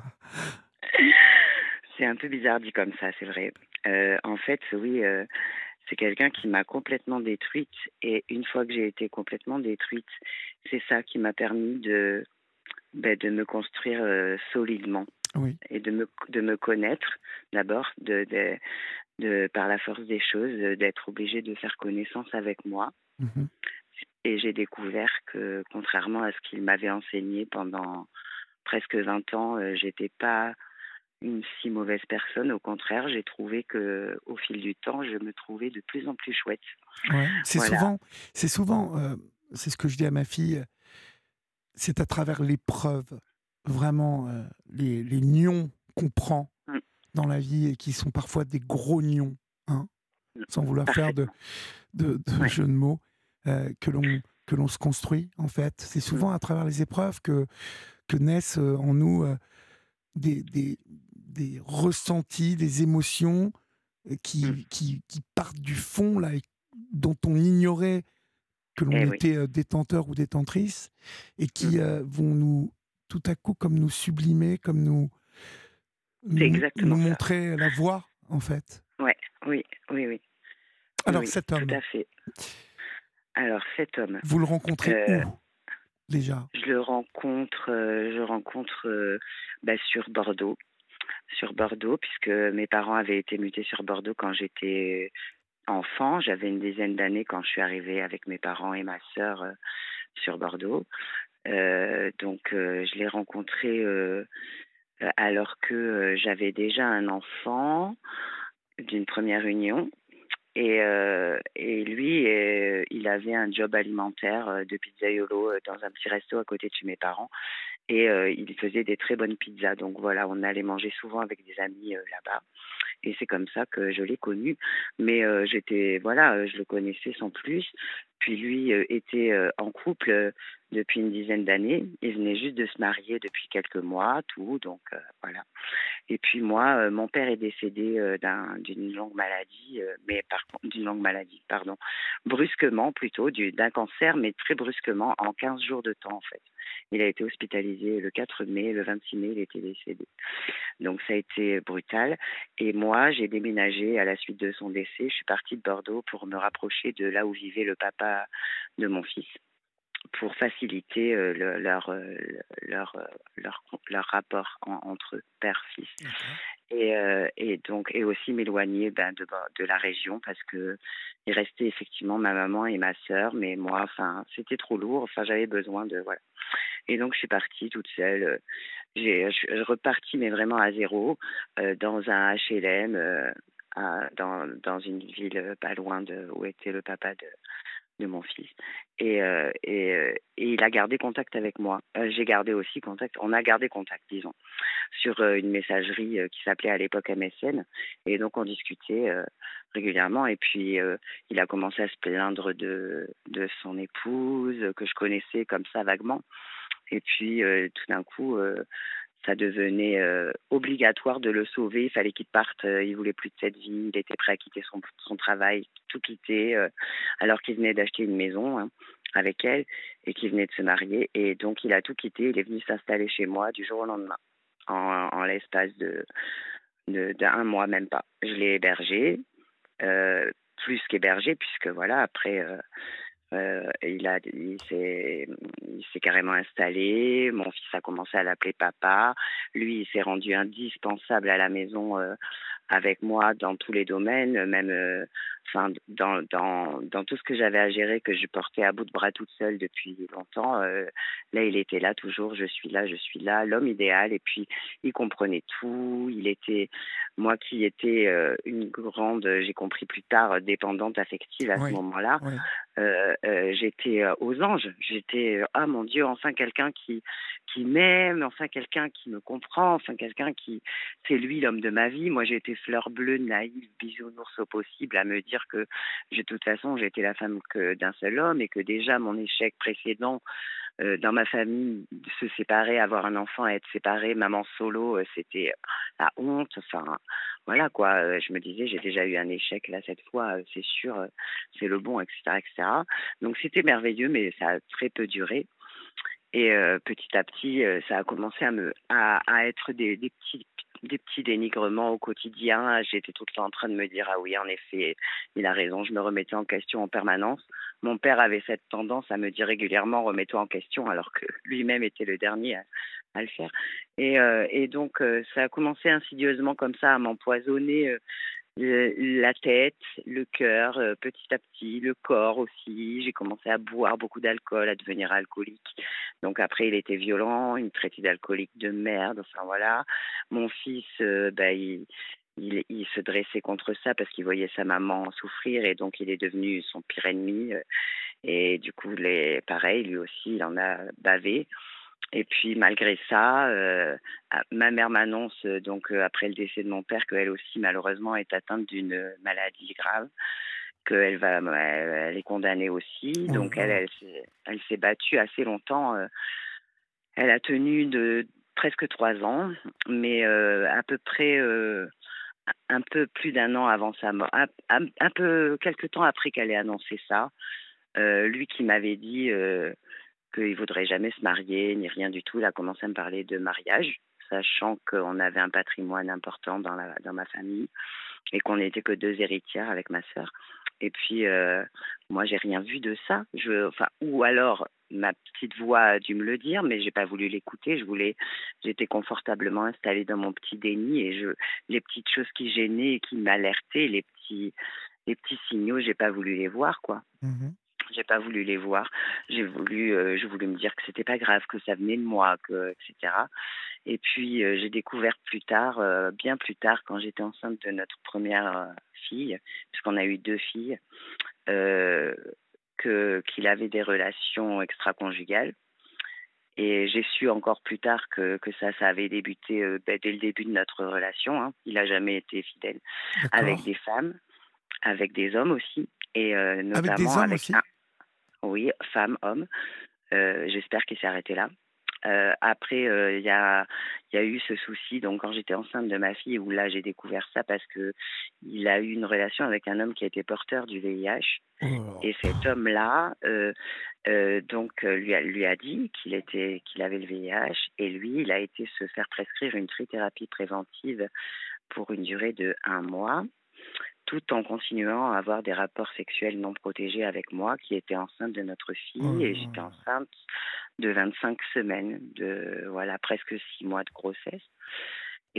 c'est un peu bizarre dit comme ça, c'est vrai. Euh, en fait, oui, euh, c'est quelqu'un qui m'a complètement détruite. Et une fois que j'ai été complètement détruite, c'est ça qui m'a permis de, ben, de me construire solidement. Oui. Et de me, de me connaître d'abord, de, de, de, par la force des choses, d'être obligée de faire connaissance avec moi. Mmh et j'ai découvert que, contrairement à ce qu'il m'avait enseigné pendant presque 20 ans, euh, j'étais pas une si mauvaise personne. Au contraire, j'ai trouvé que, au fil du temps, je me trouvais de plus en plus chouette. c'est souvent, c'est souvent, euh, c'est ce que je dis à ma fille. C'est à travers l'épreuve, vraiment euh, les, les nions qu'on prend mmh. dans la vie et qui sont parfois des gros nions, hein, mmh. sans vouloir faire de, de, jeux de mots. Euh, que l'on que l'on se construit en fait. C'est mmh. souvent à travers les épreuves que que naissent euh, en nous euh, des, des, des, ressentis, des émotions qui, mmh. qui, qui, partent du fond là et dont on ignorait que l'on eh était détenteur ou détentrice et qui mmh. vont nous tout à coup comme nous sublimer, comme nous nous, montrer la voie en fait. Ouais, oui, oui, oui. Alors cet homme. Tout à fait. Alors cet homme. Vous le rencontrez euh, où déjà? Je le rencontre, euh, je rencontre euh, bah, sur Bordeaux, sur Bordeaux, puisque mes parents avaient été mutés sur Bordeaux quand j'étais enfant. J'avais une dizaine d'années quand je suis arrivée avec mes parents et ma sœur sur Bordeaux. donc je l'ai rencontré alors que j'avais déjà un enfant d'une première union et, euh, et lui, euh, il avait un job alimentaire euh, de pizzaiolo dans un petit resto à côté de chez mes parents. Et il faisait des très bonnes pizzas. Donc voilà, on allait manger souvent avec des amis là-bas. Et c'est comme ça que je l'ai connu. Mais j'étais, voilà, je le connaissais sans plus. Puis lui était en couple depuis une dizaine d'années. Il venait juste de se marier depuis quelques mois, tout. Donc voilà. Et puis moi, mon père est décédé d'une longue maladie, mais par d'une longue maladie, pardon, brusquement plutôt, d'un cancer, mais très brusquement en 15 jours de temps en fait. Il a été hospitalisé le 4 mai, le 26 mai, il était décédé. Donc ça a été brutal. Et moi, j'ai déménagé à la suite de son décès. Je suis partie de Bordeaux pour me rapprocher de là où vivait le papa de mon fils pour faciliter euh, leur, euh, leur, euh, leur, leur, rapport entre père fils. Et, et donc et aussi m'éloigner ben, de, de la région parce que il restait effectivement ma maman et ma sœur mais moi enfin c'était trop lourd. Enfin j'avais besoin de voilà. Et donc je suis partie toute seule j'ai reparti mais vraiment à zéro dans un HLM dans, dans une ville pas loin de où était le papa de de mon fils. Et, euh, euh, et, il a gardé contact avec moi. Euh, j'ai gardé aussi contact, on a gardé contact, disons, sur une messagerie qui s'appelait à l'époque MSN. Et donc on discutait régulièrement. Et puis il a commencé à se plaindre de, de son épouse, que je connaissais comme ça vaguement. Et puis tout d'un coup, ça devenait euh, obligatoire de le sauver. Il fallait qu'il parte. Euh, il voulait plus de cette vie. Il était prêt à quitter son, travail, tout quitter, euh, alors qu'il venait d'acheter une maison hein, avec elle et qu'il venait de se marier. Et donc, il a tout quitté. Il est venu s'installer chez moi du jour au lendemain, en, l'espace de d'un mois, même pas. Je l'ai hébergé, plus qu'hébergé, puisque voilà, après euh, il a, il s'est, carrément installé. Mon fils a commencé à l'appeler papa. Lui, il s'est rendu indispensable à la maison euh, avec moi dans tous les domaines, même euh, enfin dans, dans, dans tout ce que j'avais à gérer que je portais à bout de bras toute seule depuis longtemps. Euh, là, il était là toujours. Je suis là, je suis là, l'homme idéal. Et puis, il comprenait tout. Il était moi qui étais euh, une grande, j'ai compris plus tard, dépendante affective à ce moment-là. j'étais aux anges. J'étais ah mon Dieu, enfin quelqu'un qui qui m'aime, enfin quelqu'un qui me comprend, enfin quelqu'un qui c'est lui l'homme de ma vie. Moi, j'ai été fleur bleue, naïve, bisounours au possible, à me dire que de toute façon, j'étais la femme d'un seul homme et que déjà mon échec précédent euh, dans ma famille, se séparer, avoir un enfant, être séparé, maman solo, euh, c'était la honte. Enfin, voilà quoi. Euh, je me disais, j'ai déjà eu un échec là cette fois, c'est sûr, c'est le bon, etc., etc. Donc c'était merveilleux, mais ça a très peu duré. Et petit à petit, ça a commencé à me à, être des petits des petits dénigrements au quotidien. J'étais tout le temps en train de me dire ah oui, en effet, il a raison. Je me remettais en question en permanence. Mon père avait cette tendance à me dire régulièrement remets-toi en question, alors que lui-même était le dernier à, le faire. Et, euh, donc euh, ça a commencé insidieusement comme ça à m'empoisonner. Euh, la tête, le cœur, petit à petit, le corps aussi. J'ai commencé à boire beaucoup d'alcool, à devenir alcoolique. Donc après, il était violent, il me traitait d'alcoolique de merde. Enfin voilà. Mon fils, bah, il, il, se dressait contre ça parce qu'il voyait sa maman souffrir et donc il est devenu son pire ennemi. Et du coup, les, pareil, lui aussi, il en a bavé. Et puis malgré ça, euh, ma mère m'annonce euh, donc euh, après le décès de mon père qu'elle aussi malheureusement est atteinte d'une maladie grave, qu'elle va, elle est condamnée aussi. Oh donc elle, elle, elle s'est battue assez longtemps. elle a tenu de presque trois ans, mais à peu près un peu plus d'un an avant sa mort, un, un, peu quelques temps après qu'elle ait annoncé ça. lui qui m'avait dit qu'il ne voudrait jamais se marier, ni rien du tout. Il a commencé à me parler de mariage, sachant qu'on avait un patrimoine important dans, la, dans ma famille et qu'on n'était que deux héritières avec ma sœur. Et puis, euh, moi, j'ai rien vu de ça. Enfin, ou alors, ma petite voix a dû me le dire, mais j'ai pas voulu l'écouter. Je voulais, j'étais confortablement installée dans mon petit déni et je, les petites choses qui gênaient et qui m'alertaient, les petits, les petits signaux, j'ai pas voulu les voir, quoi. Mmh j'ai pas voulu les voir. J'ai voulu, euh, je voulais me dire que c'était pas grave, que ça venait de moi, que etc. Et puis euh, j'ai découvert plus tard, euh, bien plus tard, quand j'étais enceinte de notre première fille, puisqu'on a eu deux filles, que qu'il avait des relations extra-conjugales. Et j'ai su encore plus tard que, que ça, ça avait débuté ben, dès le début de notre relation. Hein. Il n'a jamais été fidèle avec des femmes, avec des hommes aussi, et notamment avec, des hommes aussi Oui, femme, homme. J'espère qu'il s'est arrêté là. Euh, après, il y, a, y a eu ce souci, donc quand j'étais enceinte de ma fille, où là j'ai découvert ça parce que il a eu une relation avec un homme qui était porteur du VIH. Et cet homme-là, euh, euh, donc lui a, lui a dit qu'il était qu'il avait le VIH et lui, il a été se faire prescrire une trithérapie préventive pour une durée de un mois tout en continuant à avoir des rapports sexuels non protégés avec moi, qui était enceinte de notre fille, et j'étais enceinte de 25 semaines, de voilà presque six mois de grossesse.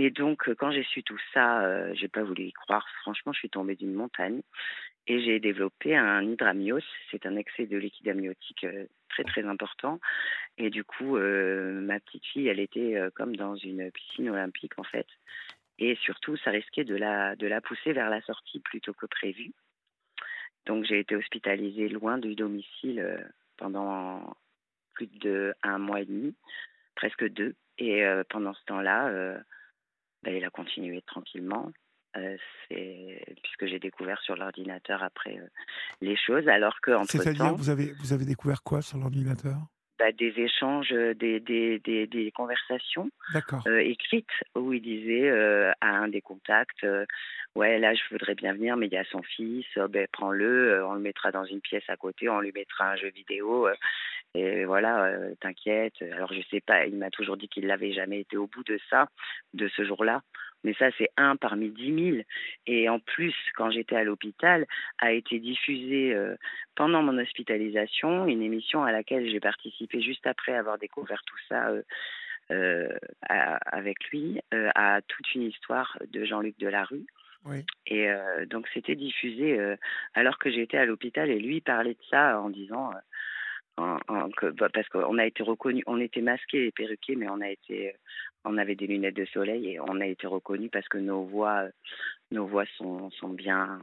Et donc, quand j'ai su tout ça, euh, j'ai pas voulu y croire. Franchement, je suis tombée d'une montagne et j'ai développé un hydramyose. C'est un excès de liquide amniotique euh, très très important. Et du coup, euh, ma petite fille, elle était comme dans une piscine olympique en fait. Et surtout, ça risquait de la, de la pousser vers la sortie plutôt que prévu. Donc j'ai été hospitalisée loin du domicile euh, pendant plus de un mois et demi, presque deux. Et euh, pendant ce temps-là, euh, ben, il a continué tranquillement. puisque j'ai découvert sur l'ordinateur après les choses, alors que C'est-à-dire, vous avez vous avez découvert quoi sur l'ordinateur? Bah, des échanges, des, des, des, des conversations euh, écrites où il disait euh, à un des contacts euh, Ouais, là, je voudrais bien venir, mais il y a son fils, ben, prends-le, on le mettra dans une pièce à côté, on lui mettra un jeu vidéo, et voilà, t'inquiète. Alors, je sais pas, il m'a toujours dit qu'il n'avait jamais été au bout de ça, de ce jour-là. Mais ça, c'est un parmi dix mille. Et en plus, quand j'étais à l'hôpital, a été diffusée euh, pendant mon hospitalisation une émission à laquelle j'ai participé juste après avoir découvert tout ça euh, euh, avec lui, à toute une histoire de Jean-Luc Delarue. Oui. Et donc c'était diffusé alors que j'étais à l'hôpital et lui parlait de ça en disant bah, parce qu'on a été reconnu, on était masqués et perruqués, mais on a été, on avait des lunettes de soleil et on a été reconnus parce que nos voix, nos voix sont, sont bien.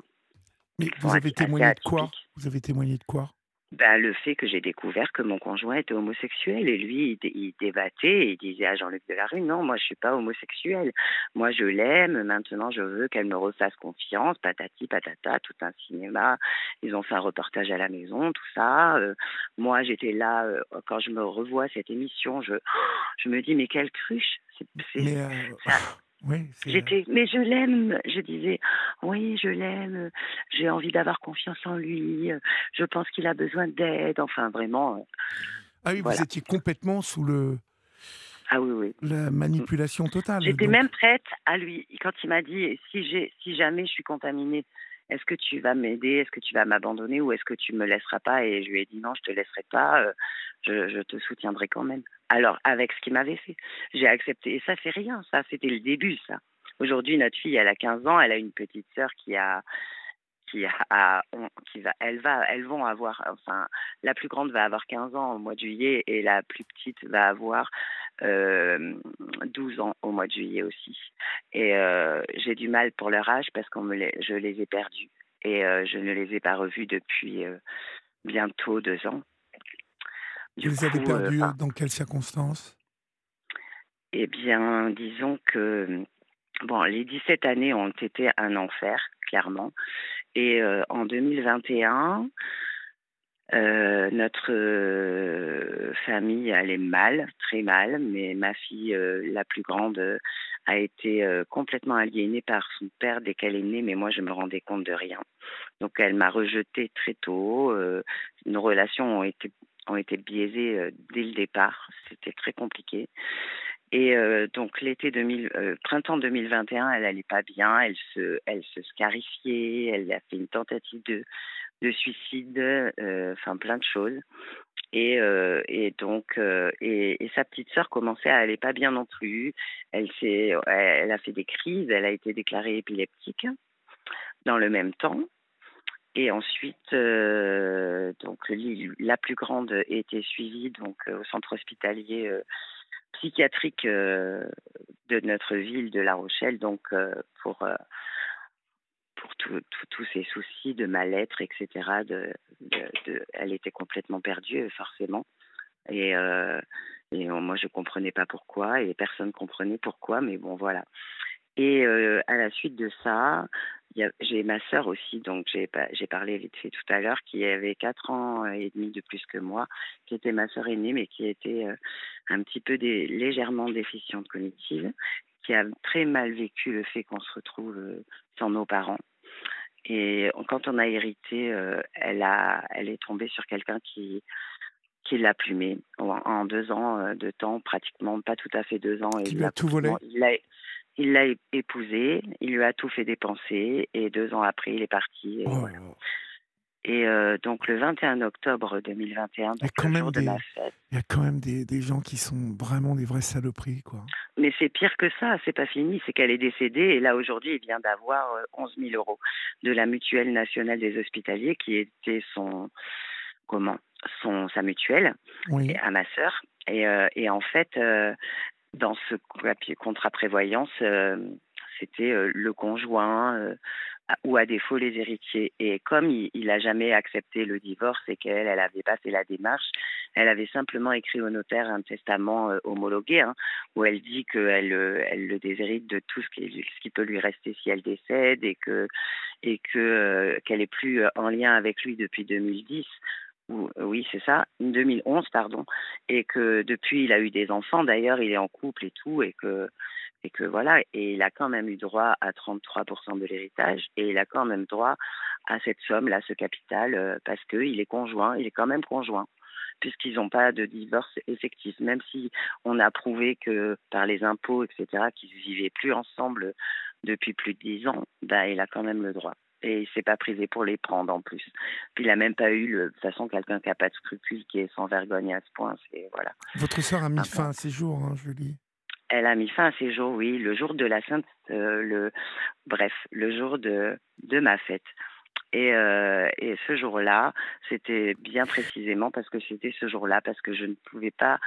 Mais vous avez témoigné de quoi? Vous avez témoigné de quoi? Ben, le fait que j'ai découvert que mon conjoint était homosexuel et lui, il, débattait et il disait à Jean-Luc Delarue, non, moi je suis pas homosexuel, moi je l'aime, maintenant je veux qu'elle me refasse confiance, patati patata, tout un cinéma, ils ont fait un reportage à la maison, tout ça. Euh, moi j'étais là, euh, quand je me revois cette émission, je, je me dis, mais quelle cruche! Mais euh, J'étais, mais je l'aime. Je disais, oui, je l'aime. J'ai envie d'avoir confiance en lui. Je pense qu'il a besoin d'aide. Enfin, vraiment. Euh, ah oui, vous étiez complètement sous le. Ah oui, oui. La manipulation totale. J'étais même prête à lui. Quand il m'a dit, si, j'ai, si jamais je suis contaminée, est-ce que tu vas m'aider Est-ce que tu vas m'abandonner Ou est-ce que tu me laisseras pas? Et je lui ai dit, non, je te laisserai pas. Euh, je, te soutiendrai quand même. Alors, avec ce qu'il m'avait fait, j'ai accepté. Et ça, c'est rien, ça, c'était le début, ça. Aujourd'hui, notre fille, elle a 15 ans, elle a une petite sœur qui a qui a, qui va, elle va, elles vont avoir, enfin, la plus grande va avoir 15 ans au mois de juillet et la plus petite va avoir euh, 12 ans au mois de juillet aussi. Et euh, j'ai du mal pour leur âge parce que je les ai perdus et euh, je ne les ai pas revus depuis euh, bientôt deux ans. Vous les avez perdus euh, dans quelles circonstances? Eh bien, disons que bon, les 17 années ont été un enfer, clairement. Et euh, en 2021, euh, notre famille allait mal, très mal, mais ma fille, la plus grande, a été complètement aliénée par son père dès qu'elle est née, mais moi je me rendais compte de rien. Donc elle m'a rejetée très tôt. nos relations ont été euh, dès le départ. C'était très compliqué. Et euh, donc l'été 2000, euh, printemps 2021, elle allait pas bien, elle se, scarifiait, elle a fait une tentative de, de suicide, enfin plein de choses. Et, et donc, et, sa petite sœur commençait à aller pas bien non plus. Elle a fait des crises, elle a été déclarée épileptique dans le même temps. Et ensuite, euh, donc la plus grande était suivie donc euh, au centre hospitalier euh, psychiatrique de notre ville de La Rochelle, donc pour pour tous ces soucis de mal-être, etc. Elle était complètement perdue, forcément. Et, moi, je comprenais pas pourquoi, et personne comprenait pourquoi, mais bon, voilà. Et à la suite de ça, j'ai ma sœur aussi, donc j'ai j'ai parlé vite fait tout à l'heure, qui avait 4 ans et demi de plus que moi, qui était ma sœur aînée, mais qui était un petit peu des, légèrement déficiente cognitive, qui a très mal vécu le fait qu'on se retrouve sans nos parents. Et quand on a hérité, elle, a, elle est tombée sur quelqu'un qui, qui l'a plumé en, deux ans de temps, pratiquement pas tout à fait deux ans. Qui lui a tout volé il l'a épousé, il lui a tout fait dépenser et deux ans après, il est parti. Et, oh et euh, donc le 21 octobre 2021, donc le jour de ma fête. Il y a quand même des, des, gens qui sont vraiment des vraies saloperies, quoi. Mais c'est pire que ça, c'est pas fini, c'est qu'elle est décédée et là aujourd'hui, il vient d'avoir 11 euh, 000 euros de la mutuelle nationale des hospitaliers qui était son comment son sa mutuelle à ma sœur et, euh, et en fait dans ce contrat prévoyance, euh, c'était euh, le conjoint euh, ou à défaut les héritiers. Et comme il n'a jamais accepté le divorce et qu'elle, elle avait pas fait la démarche, elle avait simplement écrit au notaire un testament homologué hein, où elle dit qu'elle elle le déshérite de tout ce qui, ce qui peut lui rester si elle décède et que et que qu'elle est plus en lien avec lui depuis 2010 oui, c'est ça, 2011, pardon, et que depuis, il a eu des enfants, d'ailleurs, il est en couple et tout, et que, et que voilà, et il a quand même eu droit à 33% de l'héritage, et il a quand même droit à cette somme-là, ce capital, euh, parce qu'il est conjoint, il est quand même conjoint puisqu'ils n'ont pas de divorce effectif, même si on a prouvé que par les impôts, etc., qu'ils ne vivaient plus ensemble depuis plus de dix ans, bah, il a quand même le droit et il s'est pas prisé pour les prendre en plus. Puis il a même pas eu, de toute façon, quelqu'un qui a pas de scrupules, qui est sans vergogne à ce point. C'est voilà. Votre sœur a mis fin à ses jours, hein, Julie. Elle a mis fin à ses jours, oui, le jour de la Sainte, euh, le bref, le jour de de ma fête. Et, euh, et ce jour-là, c'était bien précisément parce que c'était ce jour-là, parce que je ne pouvais pas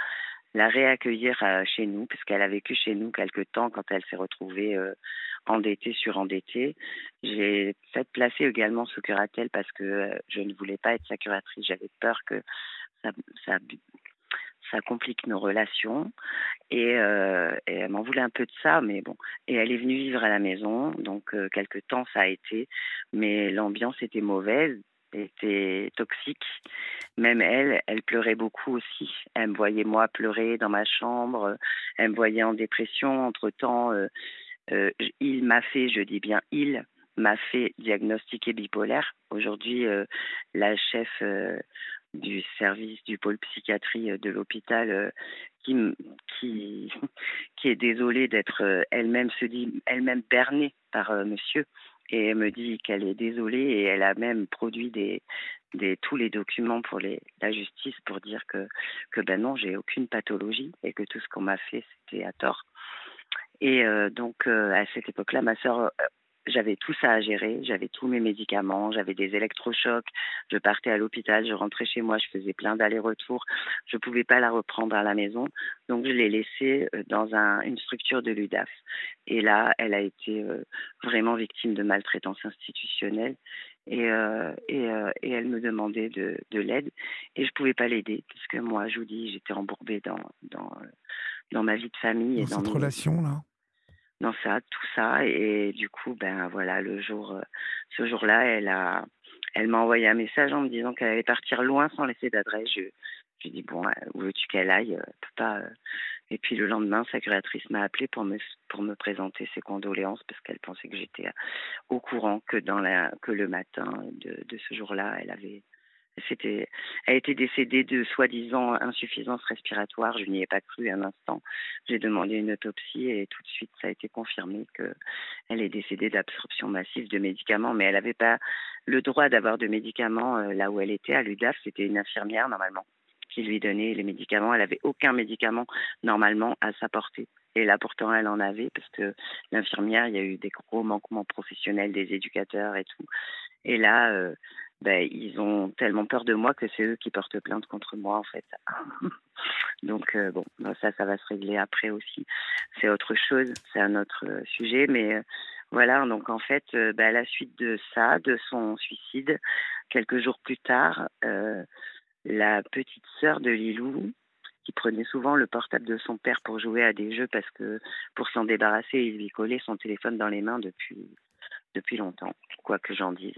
la réaccueillir euh, chez nous, puisqu'elle a vécu chez nous quelque temps quand elle s'est retrouvée euh, endettée, surendettée. J'ai fait placer également sous curatelle parce que euh, je ne voulais pas être sa curatrice. J'avais peur que ça, complique nos relations. Et, euh, et elle m'en voulait un peu de ça, mais bon. Et elle est venue vivre à la maison, donc euh, quelques temps ça a été, mais l'ambiance était mauvaise était toxique. Même elle, elle pleurait beaucoup aussi. Elle me voyait moi pleurer dans ma chambre. Elle me voyait en dépression. Entre-temps, euh, euh, il m'a fait, je dis bien il, m'a fait diagnostiquer bipolaire. Aujourd'hui, euh, la chef du service du pôle psychiatrie de l'hôpital qui, est désolée d'être elle-même se dit elle-même bernée par monsieur et elle me dit qu'elle est désolée et elle a même produit des tous les documents pour les, la justice pour dire que que ben non j'ai aucune pathologie et que tout ce qu'on m'a fait c'était à tort et euh, donc euh, à cette époque-là ma sœur euh, j'avais tout ça à gérer, j'avais tous mes médicaments, j'avais des électrochocs, je partais à l'hôpital, je rentrais chez moi, je faisais plein d'allers-retours, je ne pouvais pas la reprendre à la maison, donc je l'ai laissée euh, dans un, une structure de l'UDAF. Et là, elle a été euh, vraiment victime de maltraitance institutionnelle. Et, euh, et, et, elle me demandait de, de l'aide. Et je ne pouvais pas l'aider puisque moi, je vous dis, j'étais embourbée dans, dans, dans ma vie de famille. Dans et dans cette relation-là dans ça, tout ça. Et du coup, ben voilà, le jour, euh, ce jour-là, elle a, elle m'a envoyé un message en me disant qu'elle allait partir loin sans laisser d'adresse. Je, je dis bon, euh, où veux-tu qu'elle aille euh, pas. Et puis le lendemain, sa curatrice m'a appelé pour me pour me présenter ses condoléances parce qu'elle pensait que j'étais au courant que dans la que le matin de, de ce jour-là, elle avait c'était, elle était décédée de soi-disant insuffisance respiratoire. Je n'y ai pas cru un instant. J'ai demandé une autopsie et tout de suite, ça a été confirmé qu'elle est décédée d'absorption massive de médicaments. Mais elle n'avait pas le droit d'avoir de médicaments euh, là où elle était, à l'UDAF. C'était une infirmière, normalement, qui lui donnait les médicaments. Elle n'avait aucun médicament, normalement, à sa portée. Et là, pourtant, elle en avait parce que l'infirmière, il y a eu des gros manquements professionnels des éducateurs et tout. Et là, euh, ben, ils ont tellement peur de moi que c'est eux qui portent plainte contre moi en fait. Donc euh, bon, ça, ça va se régler après aussi. C'est autre chose, c'est un autre euh, sujet, mais euh, voilà. Donc en fait, ben, à la suite de ça, de son suicide, quelques jours plus tard, la petite sœur de Lilou, qui prenait souvent le portable de son père pour jouer à des jeux parce que pour s'en débarrasser, il lui collait son téléphone dans les mains depuis depuis longtemps, quoi que j'en dise.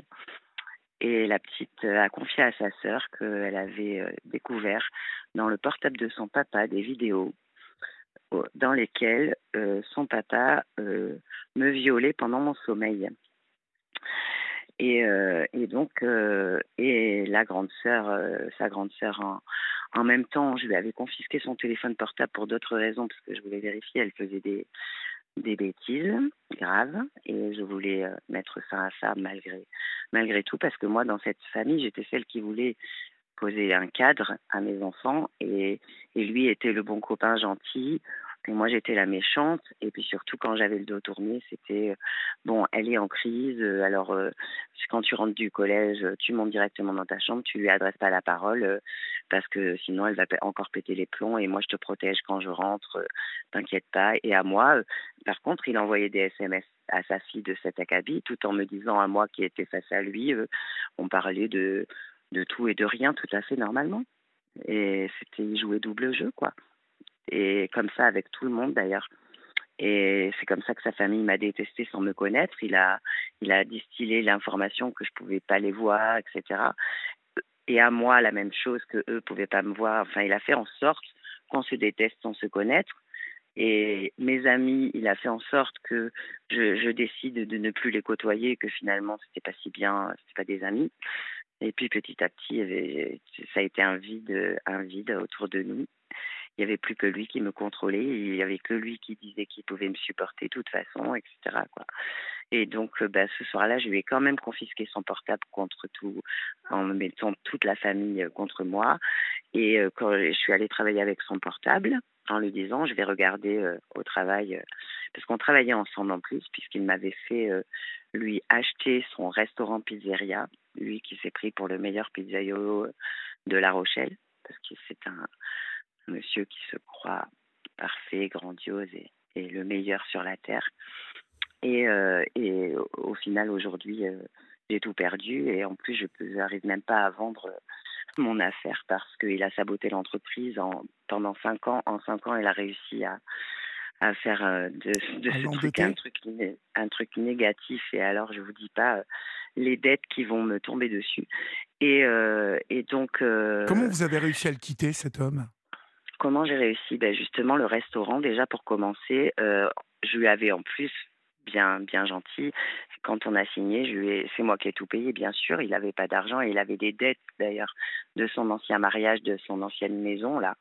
Et la petite a confié à sa sœur qu'elle avait découvert dans le portable de son papa des vidéos dans lesquelles son papa me violait pendant mon sommeil. Et, et donc, et la grande sœur, sa grande sœur en, en même temps, je lui avais confisqué son téléphone portable pour d'autres raisons, parce que je voulais vérifier, elle faisait des, des bêtises graves, et je voulais euh, mettre fin à ça malgré, malgré tout, parce que moi, dans cette famille, j'étais celle qui voulait poser un cadre à mes enfants, et, et lui était le bon copain gentil, et moi, j'étais la méchante. Et puis surtout, quand j'avais le dos tourné, c'était euh, bon, elle est en crise. Euh, alors, quand tu rentres du collège, tu montes directement dans ta chambre, tu lui adresses pas la parole parce que sinon, elle va encore péter les plombs. Et moi, je te protège quand je rentre. T'inquiète pas. Et à moi, par contre, il envoyait des SMS à sa fille de cet acabit, tout en me disant à moi qui était face à lui, on parlait de de tout et de rien tout à fait normalement. Et c'était, il jouait double jeu, quoi et comme ça avec tout le monde d'ailleurs. Et c'est comme ça que sa famille m'a détesté sans me connaître. Il a, il a distillé l'information que je pouvais pas les voir, etc. Et à moi, la même chose que eux pouvaient pas me voir. Enfin, il a fait en sorte qu'on se déteste sans se connaître. Et mes amis, il a fait en sorte que je, décide de ne plus les côtoyer, que finalement, c'était pas si bien, c'était pas des amis. Et puis petit à petit, ça a été un vide, un vide autour de nous il n'y avait plus que lui qui me contrôlait, il n'y avait que lui qui disait qu'il pouvait me supporter de toute façon, etc. Quoi. Et donc, euh, bah, ce soir-là, je lui ai quand même confisqué son portable contre tout, en mettant toute la famille euh, contre moi. Et euh, quand je suis allée travailler avec son portable, en lui disant, je vais regarder au travail, parce qu'on travaillait ensemble en plus, puisqu'il m'avait fait lui acheter son restaurant pizzeria, lui qui s'est pris pour le meilleur pizzaïolo de La Rochelle, parce que c'est un, monsieur qui se croit parfait, grandiose et, le meilleur sur la terre. Et, euh, et au final, aujourd'hui, euh, j'ai tout perdu et en plus, je n'arrive même pas à vendre mon affaire parce qu'il a saboté l'entreprise pendant cinq ans. En cinq ans, il a réussi à, à faire euh, de, de ce truc un, truc un truc négatif. Et alors, je vous dis pas les dettes qui vont me tomber dessus. Et, et donc. Comment vous avez réussi à le quitter, cet homme? Comment j'ai réussi ben Justement, le restaurant, déjà pour commencer, euh, je lui avais en plus bien bien gentil. Quand on a signé, c'est moi qui ai tout payé, bien sûr. Il n'avait pas d'argent et il avait des dettes d'ailleurs de son ancien mariage, de son ancienne maison là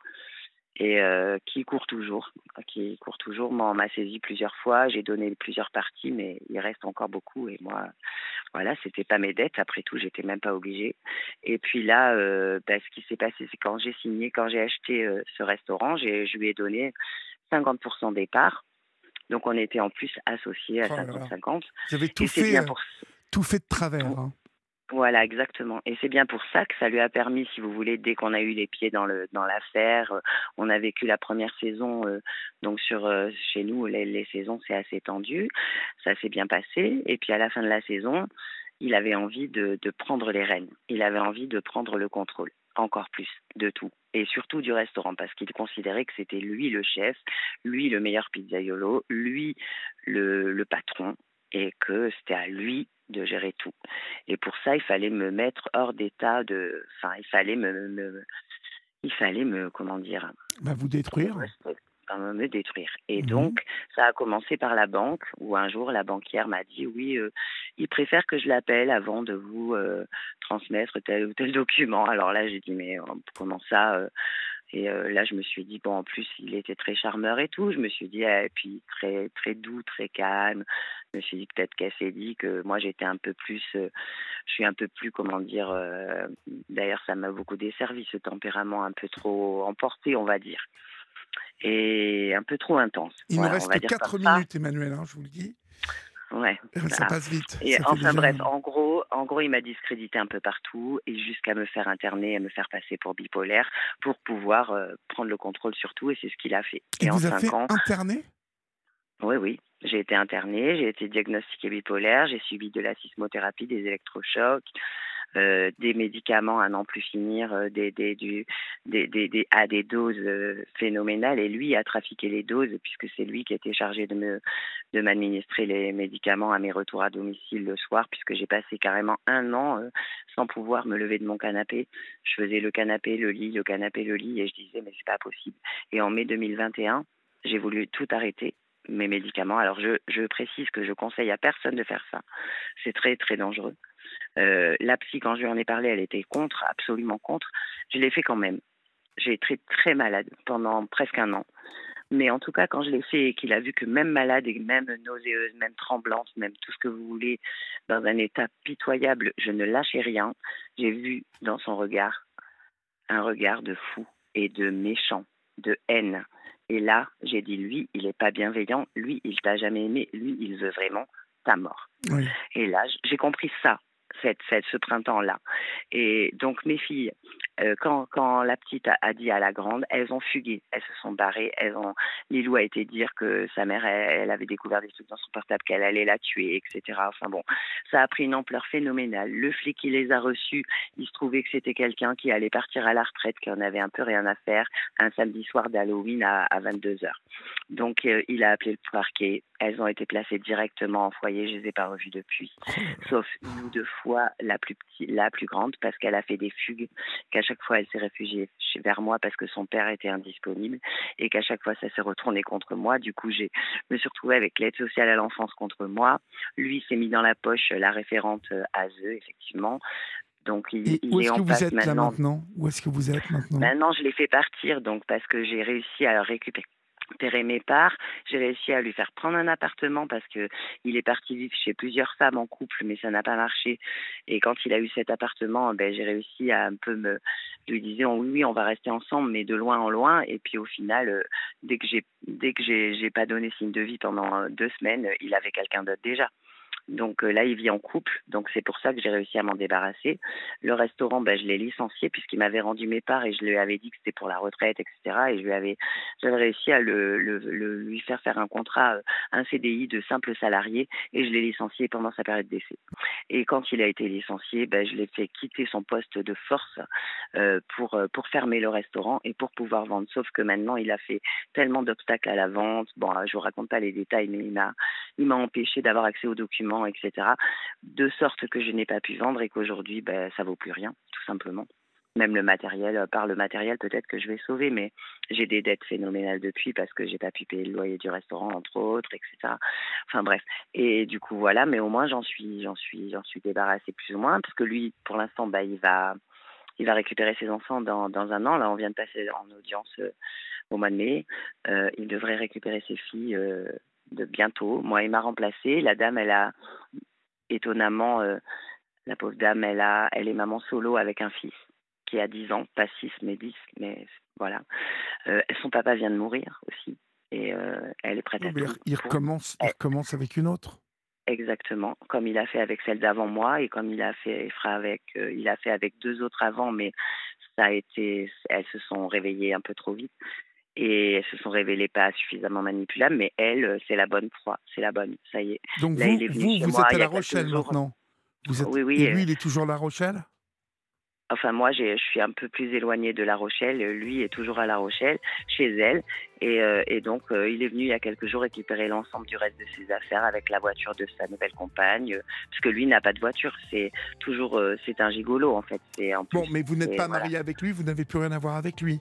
et euh, qui court toujours, qui court toujours. Moi, on m'a saisi plusieurs fois, j'ai donné plusieurs parties, mais il reste encore beaucoup. Et moi, voilà, c'était pas mes dettes. Après tout, j'étais même pas obligée. Et puis là, euh, bah, ce qui s'est passé, c'est quand j'ai signé, quand j'ai acheté euh, ce restaurant, je lui ai donné 50% des parts. Donc on était en plus associés à 50-50. Vous avez tout fait, tout fait de travers. Hein. Voilà, exactement. Et c'est bien pour ça que ça lui a permis, si vous voulez, dès qu'on a eu les pieds dans le dans l'affaire, euh, on a vécu la première saison, euh, donc sur euh, chez nous les, les saisons c'est assez tendu, ça s'est bien passé. Et puis à la fin de la saison, il avait envie de, de prendre les rênes, il avait envie de prendre le contrôle encore plus de tout et surtout du restaurant parce qu'il considérait que c'était lui le chef, lui le meilleur pizzaiolo, lui le, le patron et que c'était à lui de gérer tout. Et pour ça, il fallait me mettre hors d'état de. Enfin, il fallait me, il fallait me, comment dire bah, Vous détruire me détruire. Et mhm. donc, ça a commencé par la banque, où un jour, la banquière m'a dit, oui, euh, il préfère que je l'appelle avant de vous euh, transmettre tel ou tel document. Alors là, j'ai dit, mais euh, comment ça et là, je me suis dit, bon, en plus, il était très charmeur et tout. Je me suis dit, ah, et puis très, très doux, très calme. Je me suis dit, peut-être qu'elle s'est dit que moi, j'étais un peu plus, je suis un peu plus, comment dire, d'ailleurs, ça m'a beaucoup desservi, ce tempérament un peu trop emporté, on va dire. Et un peu trop intense. Il nous reste 4 minutes, Emmanuel, hein, je vous le dis. Ouais. Ça passe vite. Et enfin bref, en gros, en gros, il m'a discrédité un peu partout et jusqu'à me faire interner et me faire passer pour bipolaire pour pouvoir euh, prendre le contrôle sur tout et c'est ce qu'il a fait. Et, vous en a fait interné Oui, oui. J'ai été internée, j'ai été diagnostiquée bipolaire, j'ai subi de la sismothérapie, des électrochocs. Euh, des médicaments à n'en plus finir, euh, des, à des doses phénoménales. Et lui a trafiqué les doses puisque c'est lui qui était chargé de me de m'administrer les médicaments à mes retours à domicile le soir, puisque j'ai passé carrément un an sans pouvoir me lever de mon canapé. Je faisais le canapé, le lit, le canapé, le lit, et je disais mais c'est pas possible. Et en mai 2021, j'ai voulu tout arrêter mes médicaments. Alors je, je, précise que je conseille à personne de faire ça. C'est très très dangereux. Euh, la psy, quand je lui en ai parlé, elle était contre, absolument contre. Je l'ai fait quand même. J'ai été très, malade pendant presque un an. Mais en tout cas, quand je l'ai fait et qu'il a vu que même malade et même nauséeuse, même tremblante, même tout ce que vous voulez, dans un état pitoyable, je ne lâchais rien, j'ai vu dans son regard un regard de fou et de méchant, de haine. Et là, j'ai dit, lui, il n'est pas bienveillant, lui, il t'a jamais aimé, lui, il veut vraiment ta mort. Et là, j'ai compris ça cette, ce printemps-là. Et donc mes filles, euh, quand, quand la petite a, dit à la grande, elles ont fugué, elles se sont barrées, elles ont. Lilou a été dire que sa mère, elle, avait découvert des trucs dans son portable, qu'elle allait la tuer, etc. Enfin bon, ça a pris une ampleur phénoménale. Le flic qui les a reçus, il se trouvait que c'était quelqu'un qui allait partir à la retraite, qui en avait un peu rien à faire, un samedi soir d'Halloween à, 22 h Donc euh, il a appelé le parquet. Elles ont été placées directement en foyer. Je les ai pas revues depuis, oh sauf une ou deux fois la plus petite, la plus grande, parce qu'elle a fait des fugues, qu'à chaque fois elle s'est réfugiée vers moi parce que son père était indisponible et qu'à chaque fois ça s'est retourné contre moi. Du coup, je me suis retrouvée avec l'aide sociale à l'enfance contre moi. Lui s'est mis dans la poche la référente ASE, effectivement. Donc, il, où est-ce que vous êtes là maintenant? Où est-ce que vous êtes maintenant? Maintenant, je l'ai fait partir, donc parce que j'ai réussi à récupérer mes parts. J'ai réussi à lui faire prendre un appartement parce que il est parti vivre chez plusieurs femmes en couple, mais ça n'a pas marché. Et quand il a eu cet appartement, ben, j'ai réussi à un peu me lui disais oui, oui, on va rester ensemble, mais de loin en loin. Et puis au final, euh, dès que j'ai dès que j'ai pas donné signe de vie pendant euh, deux semaines, il avait quelqu'un d'autre déjà. Donc euh, là, il vit en couple, donc c'est pour ça que j'ai réussi à m'en débarrasser. Le restaurant, ben, je l'ai licencié puisqu'il m'avait rendu mes parts et je lui avais dit que c'était pour la retraite, etc. Et je lui avais, j'avais réussi à le, lui faire faire un contrat, euh, un CDI de simple salarié et je l'ai licencié pendant sa période d'essai. Et quand il a été licencié, ben, je l'ai fait quitter son poste de force euh, pour, pour fermer le restaurant et pour pouvoir vendre. Sauf que maintenant, il a fait tellement d'obstacles à la vente. Bon, je vous raconte pas les détails, mais il m'a, il m'a empêché d'avoir accès aux documents etc. De sorte que je n'ai pas pu vendre et qu'aujourd'hui, ben, ça vaut plus rien, tout simplement. Même le matériel, euh, par le matériel, peut-être que je vais sauver, mais j'ai des dettes phénoménales depuis parce que j'ai pas pu payer le loyer du restaurant, entre autres, etc. Enfin bref. Et du coup, voilà, mais au moins j'en suis, j'en suis, j'en suis débarrassée plus ou moins, parce que lui, pour l'instant, bah, il va, il va récupérer ses enfants dans, dans un an. Là, on vient de passer en audience euh, au mois de mai. Euh, il devrait récupérer ses filles de bientôt. Moi, il m'a remplacé. La dame, elle a étonnamment, euh, la pauvre dame, elle a, elle est maman solo avec un fils qui a 10 ans, pas 6 mais 10, mais voilà. Euh, son papa vient de mourir aussi et euh, elle est prête à tout. Il recommence, il recommence avec une autre? Exactement, comme il a fait avec celle d'avant moi et comme il a fait, il fera avec, il a fait avec deux autres avant, mais ça a été, elles se sont réveillées un peu trop vite et elles se sont révélées pas suffisamment manipulables, mais elle, euh, c'est la bonne proie, c'est la bonne, ça y est. Donc vous, vous, êtes à La Rochelle maintenant? Vous êtes... Oui, oui. Et lui, il est toujours à La Rochelle? Enfin, moi, je suis un peu plus éloignée de La Rochelle. Lui est toujours à La Rochelle, chez elle. Et, euh, et donc, euh, il est venu il y a quelques jours récupérer l'ensemble du reste de ses affaires avec la voiture de sa nouvelle compagne. parce que lui n'a pas de voiture. C'est toujours, c'est un gigolo, en fait. En bon, mais vous n'êtes pas marié avec lui, vous n'avez plus rien à voir avec lui.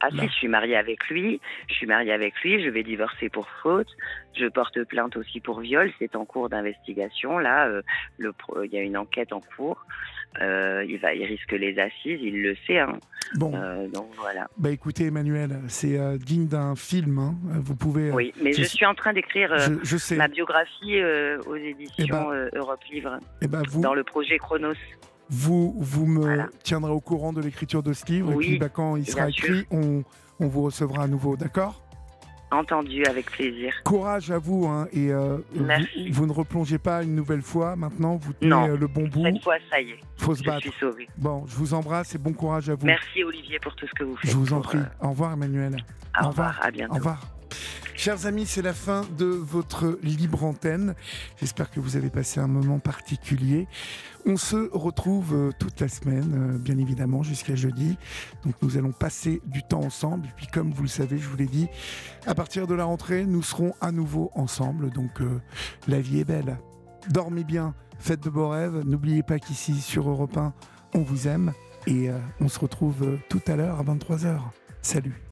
Ah si, je suis mariée avec lui, je suis mariée avec lui, je vais divorcer pour faute, je porte plainte aussi pour viol, c'est en cours d'investigation, là, euh, le, il y a une enquête en cours, euh, il, va, il risque les assises, il le sait. Hein. Bon. Euh, donc voilà. Bah écoutez Emmanuel, c'est digne d'un film, hein. vous pouvez... Oui, mais je, suis en train d'écrire ma biographie aux éditions eh ben, Europe Livre, eh ben, vous... dans le projet Chronos. Vous, vous me tiendrez au courant de l'écriture de ce livre. et puis, bah, quand il sera écrit, on, on, vous recevra à nouveau. D'accord? Entendu, avec plaisir. Courage à vous. Hein, et euh, vous, ne replongez pas une nouvelle fois. Maintenant, vous tenez euh, le bon bout. Cette fois, ça y est. Faut se battre. suis sauvée. Bon, je vous embrasse et bon courage à vous. Merci Olivier pour tout ce que vous faites. Je vous en prie. Euh, au revoir Emmanuel. Au, revoir. À bientôt. Au revoir. Chers amis, c'est la fin de votre libre antenne. J'espère que vous avez passé un moment particulier. On se retrouve euh, toute la semaine, euh, bien évidemment, jusqu'à jeudi. Donc nous allons passer du temps ensemble. Et puis comme vous le savez, je vous l'ai dit, à partir de la rentrée, nous serons à nouveau ensemble. Donc euh, la vie est belle. Dormez bien, faites de beaux rêves. N'oubliez pas qu'ici, sur Europe 1, on vous aime. Et on se retrouve tout à l'heure à 23h. Salut